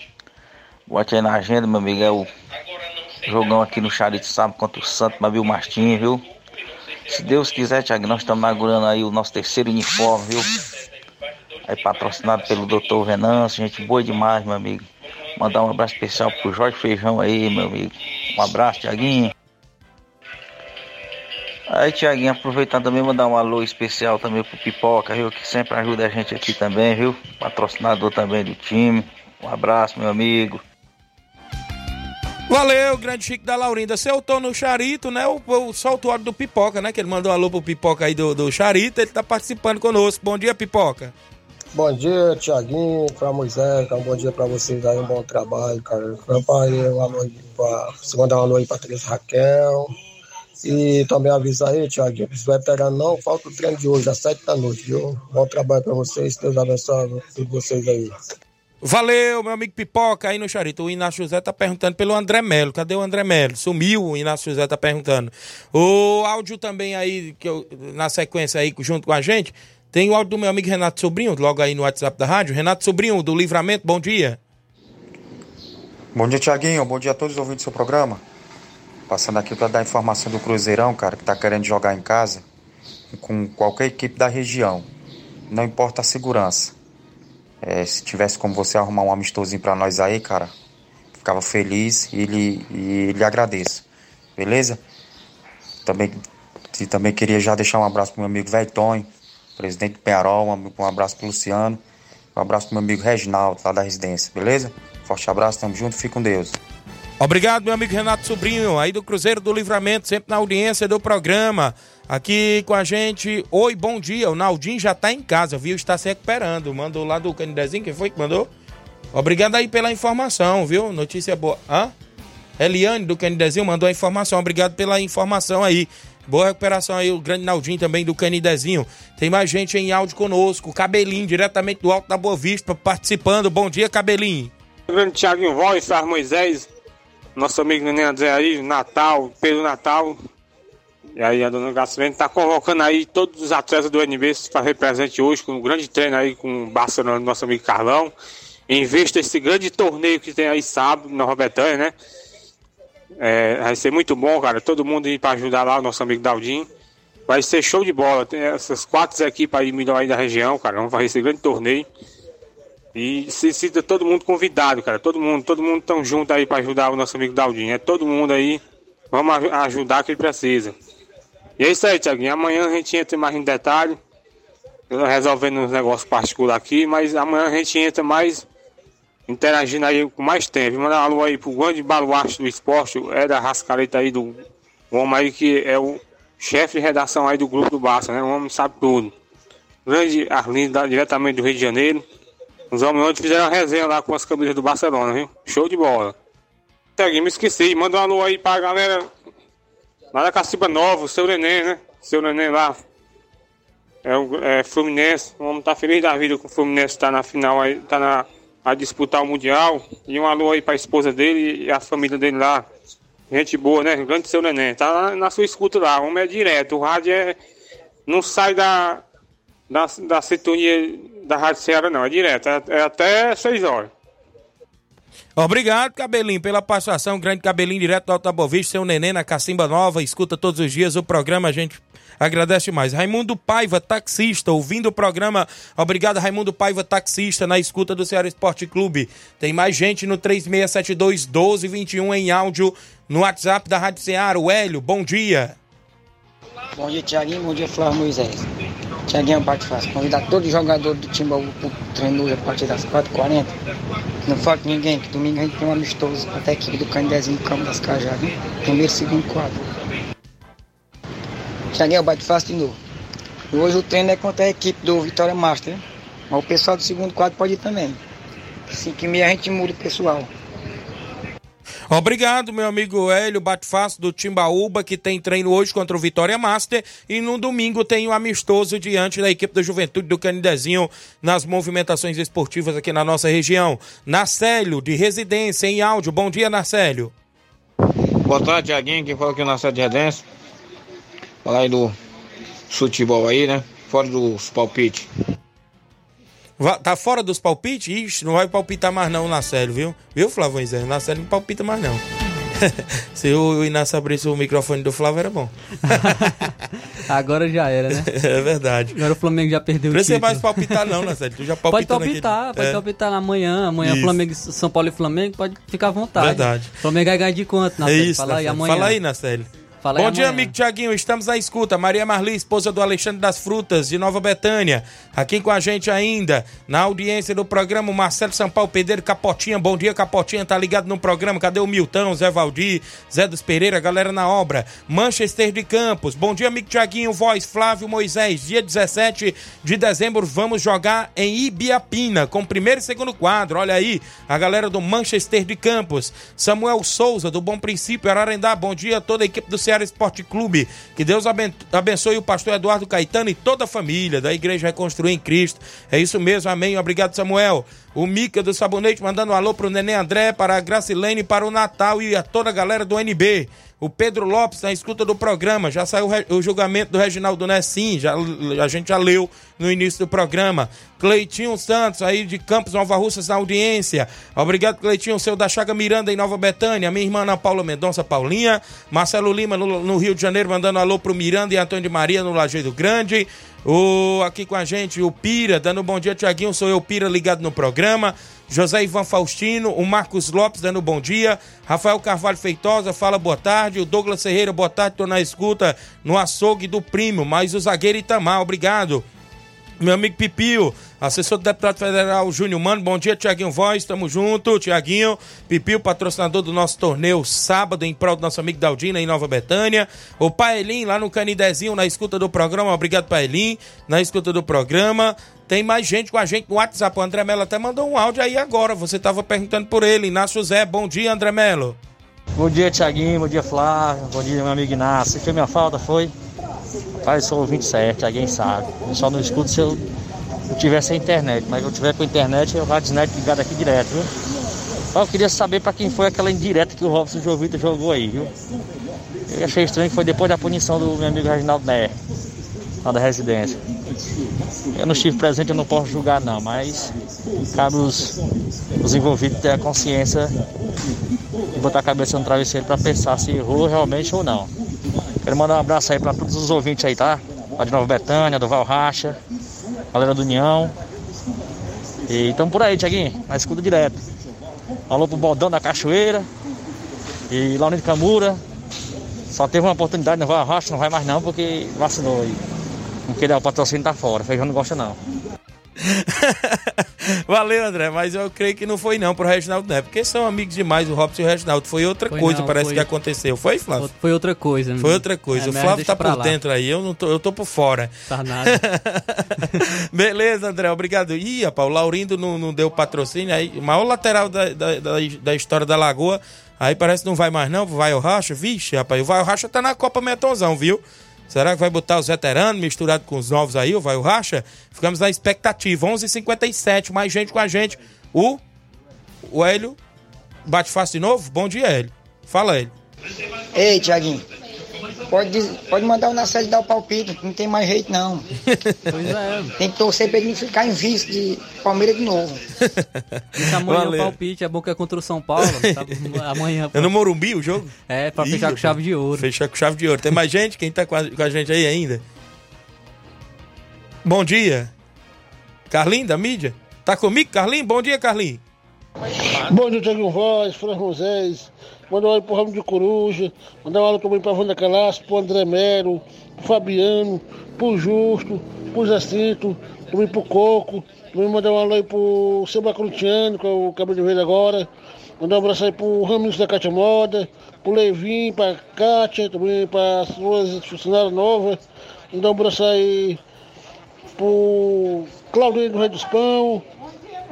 Bote aí na agenda, meu amigo, é o jogão aqui no Charito sábado contra o Santo Mabil Martins, viu? Se Deus quiser, Thiaguinho, nós estamos inaugurando aí o nosso terceiro uniforme, viu? Aí patrocinado pelo doutor Venâncio, gente boa demais, meu amigo. Mandar um abraço especial pro Jorge Feijão aí, meu amigo. Um abraço, Thiaguinho. Aí, Tiaguinho, aproveitar também mandar um alô especial também pro Pipoca, viu? Que sempre ajuda a gente aqui também, viu? Patrocinador também do time. Um abraço, meu amigo. Valeu, grande Chico da Laurinda. Você eu tô no Charito, né? O, o soltuário do Pipoca, né? Que ele mandou um alô pro Pipoca aí do, do Charito. Ele tá participando conosco. Bom dia, Pipoca. Bom dia, Tiaguinho, pra Moisés, um bom dia pra vocês aí, um bom trabalho, cara. Rapaz, um alô aí pra, você mandar um alô aí pra Teresa Raquel, E também avisa aí, Tiaguinho, os veteranos não, falta o treino de hoje, às sete da noite, viu? Bom trabalho pra vocês, Deus abençoe todos vocês aí. Valeu, meu amigo Pipoca aí no Charito. O Inácio José tá perguntando pelo André Melo. Cadê o André Melo? Sumiu, o Inácio José tá perguntando. O áudio também aí, que eu, na sequência aí, junto com a gente, tem o áudio do meu amigo Renato Sobrinho, logo aí no WhatsApp da rádio. Renato Sobrinho, do Livramento, bom dia. Bom dia, Tiaguinho. Bom dia a todos os ouvintes do seu programa. Passando aqui para dar informação do Cruzeirão, cara, que tá querendo jogar em casa com qualquer equipe da região. Não importa a segurança. É, se tivesse como você arrumar um amistosinho para nós aí, cara, ficava feliz e lhe, e lhe agradeço. Beleza? Também, também queria já deixar um abraço pro meu amigo Velton, presidente do Penharol, um, um abraço pro Luciano, um abraço pro meu amigo Reginaldo, lá da residência, beleza? Forte abraço, tamo junto, fique com Deus. Obrigado, meu amigo Renato Sobrinho, aí do Cruzeiro do Livramento, sempre na audiência do programa. Aqui com a gente, oi, bom dia. O Naldinho já tá em casa, viu? Está se recuperando. Mandou lá do Canidezinho, quem foi que mandou? Obrigado aí pela informação, viu? Notícia boa. Hã? Eliane do Canidezinho mandou a informação. Obrigado pela informação aí. Boa recuperação aí, o grande Naldinho também do Canidezinho. Tem mais gente em áudio conosco. Cabelinho, diretamente do Alto da Boa Vista, participando. Bom dia, Cabelinho. Grande Thiaguinho Voz, Sérgio Moisés, nosso amigo Nenê André aí, Natal, Pedro Natal. E aí a dona Gacilene tá convocando aí todos os atletas do NB para fazer presente hoje com um grande treino aí com o Barcelona, nosso amigo Carlão. Em vista desse grande torneio que tem aí sábado na Robertanha, né? É, vai ser muito bom, cara. Todo mundo ir para ajudar lá o nosso amigo Daldinho. Vai ser show de bola. Tem essas quatro equipes aí melhor aí da região, cara. Vamos fazer esse grande torneio. E se sinta todo mundo convidado, cara. Todo mundo, todo mundo tão junto aí para ajudar o nosso amigo Daldinho. É todo mundo aí. Vamos ajudar que ele precisa. E é isso aí, Tiaguinho. Amanhã a gente entra mais em detalhe. Resolvendo uns negócios particulares aqui, mas amanhã a gente entra mais interagindo aí com mais tempo. Mandar um alô aí pro grande baluarte do esporte, é da Rascareta aí do o homem aí que é o chefe de redação aí do grupo do Barça, né? O homem sabe tudo. Grande Arlindo, diretamente do Rio de Janeiro. Os homens ontem fizeram uma resenha lá com as camisas do Barcelona, viu? Show de bola. Tiaguinho, me esqueci. Manda um alô aí pra galera lá da Caciba Nova, o seu neném, né? Seu neném lá. É o é, Fluminense. O homem tá feliz da vida com o Fluminense tá na final aí, tá na, a disputar o Mundial. E um alô aí pra esposa dele e a família dele lá. Gente boa, né? Grande seu neném. Tá na, na sua escuta lá. O homem é direto. O rádio é. Não sai da, da, da sintonia da Rádio Ceará, não. É direto. É, é até 6 horas. Obrigado, Cabelinho, pela participação. Grande Cabelinho, direto do Alta Bovista, seu neném na Cacimba Nova. Escuta todos os dias o programa, a gente agradece mais. Raimundo Paiva, taxista, ouvindo o programa. Obrigado, Raimundo Paiva, taxista, na escuta do Ceará Esporte Clube. Tem mais gente no 3672 1221 em áudio no WhatsApp da Rádio Ceará. O Hélio, bom dia. Bom dia, Tiaguinho. Bom dia, Flávio Moisés. Tiaguinho Bate Fácil. Convidar todo jogador do Timbaú para o treino hoje a partir das 4h40. Não falta ninguém, que domingo a gente tem um amistoso contra a equipe do Candezinho Campo das Cajás, viu? Primeiro, segundo quadro. Tiaguinho Bate Fácil de novo. E hoje o treino é contra a equipe do Vitória Master, né? Mas o pessoal do segundo quadro pode ir também. 5h30 a gente muda o pessoal. Obrigado, meu amigo Hélio Batfaço do Timbaúba, que tem treino hoje contra o Vitória Master. E no domingo tem o um amistoso diante da equipe da Juventude do Canidezinho nas movimentações esportivas aqui na nossa região. Narcélio, de residência, em áudio. Bom dia, Narcélio. Boa tarde, Tiaguinho. Quem fala aqui é o Narcélio de Residência. Falar aí do futebol aí, né? Fora dos palpites. Tá fora dos palpites? Ixi, não vai palpitar mais não, Nacélio, viu? Viu, Flávio Zé? Nacélio não palpita mais não. Se o Inácio abrisse o microfone do Flávio, era bom. Agora já era, né? É verdade. Agora o Flamengo já perdeu não o título. Não mais palpitar não, Nacélio. Tu já pode palpitar, naquele... pode é. palpitar amanhã. Amanhã Isso. Flamengo, São Paulo e Flamengo, pode ficar à vontade. Verdade. O Flamengo vai ganhar de quanto, Nacélio? É isso, Fala aí amanhã. Fala aí, Nacélio. Fala Bom dia, amigo Tiaguinho. Estamos na escuta. Maria Marli, esposa do Alexandre das Frutas, de Nova Betânia. Aqui com a gente ainda, na audiência do programa, Marcelo Sampaio Pedreiro Capotinha. Bom dia, Capotinha. Tá ligado no programa? Cadê o Milton, Zé Valdir, Zé dos Pereira, galera na obra? Manchester de Campos. Bom dia, amigo Tiaguinho. Voz, Flávio Moisés. Dia 17 de dezembro, vamos jogar em Ibiapina, com primeiro e segundo quadro. Olha aí, a galera do Manchester de Campos. Samuel Souza, do Bom Princípio, Ararendá. Bom dia a toda a equipe do Ceará Esporte Clube. Que Deus abençoe o pastor Eduardo Caetano e toda a família da Igreja Reconstruir em Cristo. É isso mesmo, amém. Obrigado, Samuel. O Mica do Sabonete mandando um alô pro Nenê André, para a Gracilene, para o Natal e a toda a galera do NB. O Pedro Lopes na escuta do programa. Já saiu o julgamento do Reginaldo Nessim, já, a gente já leu no início do programa. Cleitinho Santos, aí de Campos Nova Russas, na audiência. Obrigado, Cleitinho, seu da Chaga Miranda, em Nova Betânia. Minha irmã Ana Paula Mendonça Paulinha. Marcelo Lima, no, no, Rio de Janeiro, mandando alô pro Miranda e Antônio de Maria, no Lajeiro Grande. O, aqui com a gente, o Pira, dando um bom dia, Tiaguinho. Sou eu, Pira, ligado no programa. José Ivan Faustino, o Marcos Lopes dando bom dia, Rafael Carvalho Feitosa fala boa tarde, o Douglas Ferreira, boa tarde, tô na escuta no açougue do primo, mas o zagueiro Itamar, obrigado. Meu amigo Pipio, assessor do deputado federal Júnior Mano, bom dia, Tiaguinho Voz, tamo junto, Tiaguinho. Pipio, patrocinador do nosso torneio sábado, em prol do nosso amigo Daldina, em Nova Betânia. O Paelim, lá no Canidezinho, na escuta do programa, obrigado, Paelim, na escuta do programa. Tem mais gente com a gente no WhatsApp. O André Melo até mandou um áudio aí agora. Você estava perguntando por ele. Inácio Zé, bom dia, André Melo. Bom dia, Tiaguinho. Bom dia, Flávio. Bom dia, meu amigo Inácio. Fez minha falta, foi? Rapaz, sou ouvinte certo, alguém sabe. Eu só não escuto se eu, eu tiver sem internet. Mas eu tiver com internet, eu vou net ligado aqui direto, viu? Eu queria saber para quem foi aquela indireta que o Robson Jovita jogou aí, viu? Eu achei estranho que foi depois da punição do meu amigo Reginaldo Né, lá da residência. Eu não estive presente, eu não posso julgar não, mas cabe os, os envolvidos ter a consciência e botar a cabeça no travesseiro para pensar se errou realmente ou não. Quero mandar um abraço aí para todos os ouvintes aí, tá? Lá de Nova Betânia, do Val Racha, galera do União. E estamos por aí, Tiaguinho, na escuta direto. Alô pro Baldão da Cachoeira e de Camura. Só teve uma oportunidade no Val Racha, não vai mais não, porque vacinou aí. Porque o patrocínio tá fora, feijão não gosta não. Valeu, André, mas eu creio que não foi não pro Reginaldo Neto, porque são amigos demais, o Robson e o Reginaldo. Foi outra foi coisa, não, parece foi... que aconteceu. Foi, Flávio? Foi outra coisa. Foi outra coisa. É, o Flávio tá por lá. dentro aí, eu, não tô, eu tô por fora. Tá nada. Beleza, André, obrigado. Ih, rapaz, o Laurindo não, não deu patrocínio, aí, o maior lateral da, da, da, da história da Lagoa, aí parece que não vai mais não, vai o Racha. Vixe, rapaz, o Vai o Racha tá na Copa Metonzão, viu? Será que vai botar os veteranos misturado com os novos aí, o Vai o Racha? Ficamos na expectativa. 11:57 h 57 mais gente com a gente. O, o Hélio bate fácil de novo? Bom dia, Hélio. Fala, Hélio. Ei, Tiaguinho. Pode, pode mandar o Nacelle dar o palpite, não tem mais jeito não. Pois é. Tem que torcer pra ele ficar em vice de Palmeiras de novo. Deixa amanhã Valeu. o palpite, é bom que é contra o São Paulo. Tá, amanhã. É no Morumbi o jogo? É, pra Ih, fechar com chave de ouro. Fechar com chave de ouro. Tem mais gente? Quem tá com a, com a gente aí ainda? Bom dia. Carlinho da mídia? Tá comigo, Carlinho? Bom dia, Carlinho. Bom dia, Tiago Voz, Fran Rosés. Manda um olho pro Ramo de Coruja. Mandar um olho também pra Wanda Calaço, pro André Mero, pro Fabiano, pro Justo, pro Jacinto, também pro Coco. Também mandar um olho aí pro seu Bacrutiano, que é o cabelo de velho agora. Mandar um abraço aí pro Ramiro da Cátia Moda, pro Levin, pra Cátia, também pra suas funcionárias novas. Mandar um abraço aí pro Claudinho do Rei dos Pão.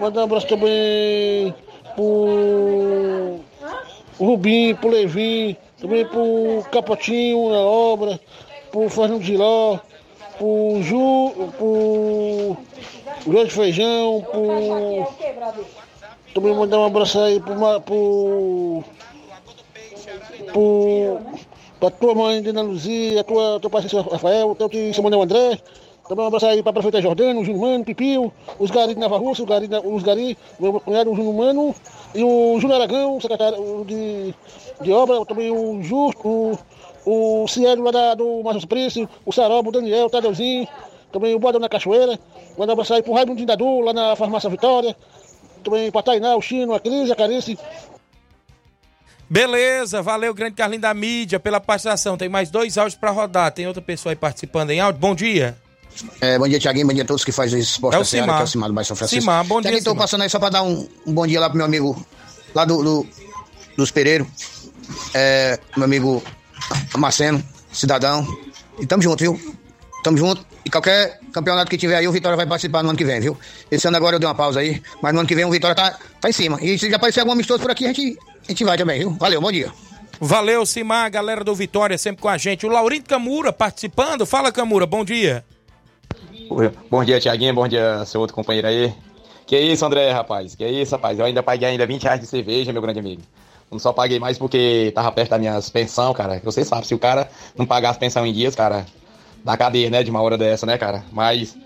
Mandar um abraço também pro o Rubim, pro Levin, também pro Capotinho na obra, pro Fernando Giló, pro Ju, pro Jorge Feijão, pro. Também mandar um abraço aí pro. pro, pro pra tua mãe, Dina Luzia, tua, teu pai, Rafael, teu tio Samuel André, também um abraço aí para a prefeita Jordano, o Júnior Mano, Pipio, os Gari de Nova Rússia, os Gari, os Gari, meu cunhado, o Júnior Mano, e o Júnior Aragão, secretário de, de obra, também o Justo, o, o Cielo lá da, do Márcio Príncipe, o Sarobo, o Daniel, o Tadeuzinho, também o Bodão na Cachoeira. Manda um abraço aí pro Raimundo Dadu, lá na Farmácia Vitória. Também pra Tainá, o Chino, a Cris, a Carice. Beleza, valeu, grande Carlinho da mídia, pela participação. Tem mais dois áudios para rodar. Tem outra pessoa aí participando em áudio. Bom dia. É, bom dia, Tiaguinho. Bom dia a todos que fazem esse esporte é o Seara, que é o Cimar do Baixo São Francisco. Cimar, bom dia. Estou passando aí só para dar um, um, bom dia lá pro meu amigo lá do, do dos Pereiros. É, meu amigo Marceno, cidadão. E tamo junto, viu? Tamo junto. E qualquer campeonato que tiver aí, o Vitória vai participar no ano que vem, viu? Esse ano agora eu dei uma pausa aí, mas no ano que vem o Vitória tá, tá em cima. E se já aparecer algum amistoso por aqui, a gente, a gente vai também, viu? Valeu, bom dia. Valeu, Simar, galera do Vitória, sempre com a gente. O Laurindo Camura participando. Fala, Camura, bom dia. Bom dia, Tiaguinho. Bom dia, seu outro companheiro aí. Que isso, André, rapaz? Que isso, rapaz? Eu ainda paguei ainda 20 reais de cerveja, meu grande amigo. Não só paguei mais porque tava perto da minha pensão, cara. Você sabe, se o cara não pagasse pensão em dias, cara, dá cadeia, né, de uma hora dessa, né, cara? Mas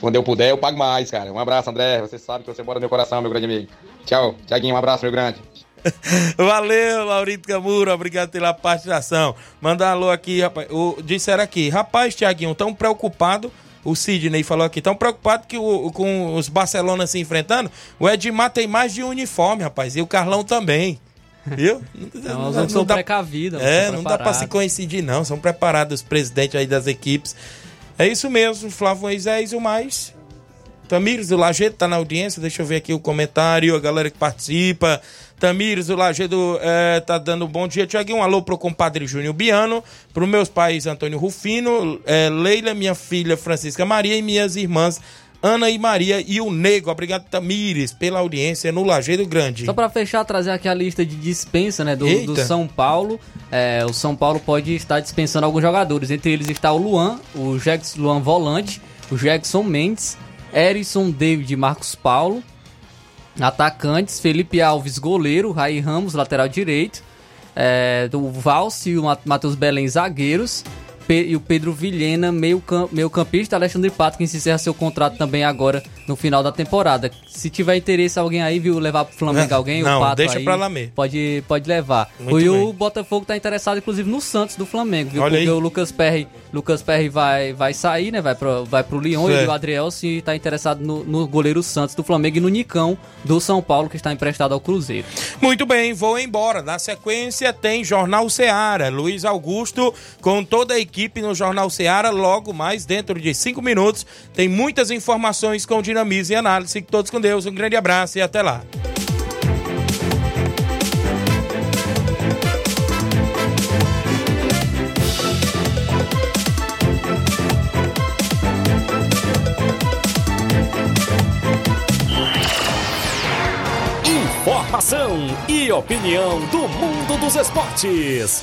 quando eu puder, eu pago mais, cara. Um abraço, André. Você sabe que você mora no meu coração, meu grande amigo. Tchau, Tiaguinho, um abraço, meu grande. Valeu, Laurito Camura, obrigado pela participação. Manda alô aqui, rapaz. O, disseram aqui, rapaz, Tiaguinho, tão preocupado. O Sidney falou aqui, tão preocupado que o, com os Barcelona se enfrentando. O Edmar tem mais de uniforme, rapaz. E o Carlão também. Viu? Não, não, são precavidos. É, não dá pra se coincidir, não. São preparados os presidentes aí das equipes. É isso mesmo, Flávio Moisés, o mais. Tamires do Lajeito tá na audiência, deixa eu ver aqui o comentário, a galera que participa. Tamires do Lajeado é, tá dando um bom dia. Tiaguinho, um alô pro compadre Júnior Biano, pro meus pais Antônio Rufino, é, Leila, minha filha Francisca Maria e minhas irmãs Ana e Maria e o Nego. Obrigado, Tamires, pela audiência no Lajeado Grande. Só para fechar, trazer aqui a lista de dispensa né, do, do São Paulo. É, o São Paulo pode estar dispensando alguns jogadores. Entre eles está o Luan, o Jackson Luan Volante, o Jackson Mendes, Erison David Marcos Paulo. Atacantes, Felipe Alves, goleiro, Raí Ramos, lateral direito. É, o Valse e o Matheus Belém, zagueiros e o Pedro Vilhena, meio, camp, meio campista, Alexandre Pato, que encerra seu contrato também agora no final da temporada. Se tiver interesse alguém aí, viu, levar pro Flamengo alguém, Não, o Pato deixa aí, pra lá mesmo. Pode, pode levar. Muito e bem. o Botafogo tá interessado, inclusive, no Santos do Flamengo, viu? Olha Porque aí. o Lucas Perry, Lucas Perry vai, vai sair, né? Vai pro, vai pro Lyon Certo. e o Adriel se tá interessado no, no goleiro Santos do Flamengo e no Nicão do São Paulo, que está emprestado ao Cruzeiro. Muito bem, vou embora. Na sequência tem Jornal Seara. Luiz Augusto com toda a equipe no Jornal Seara. Logo mais, dentro de cinco minutos, tem muitas informações com dinamismo e análise. Fiquem todos com Deus. Um grande abraço e até lá. Informação e opinião do mundo dos esportes.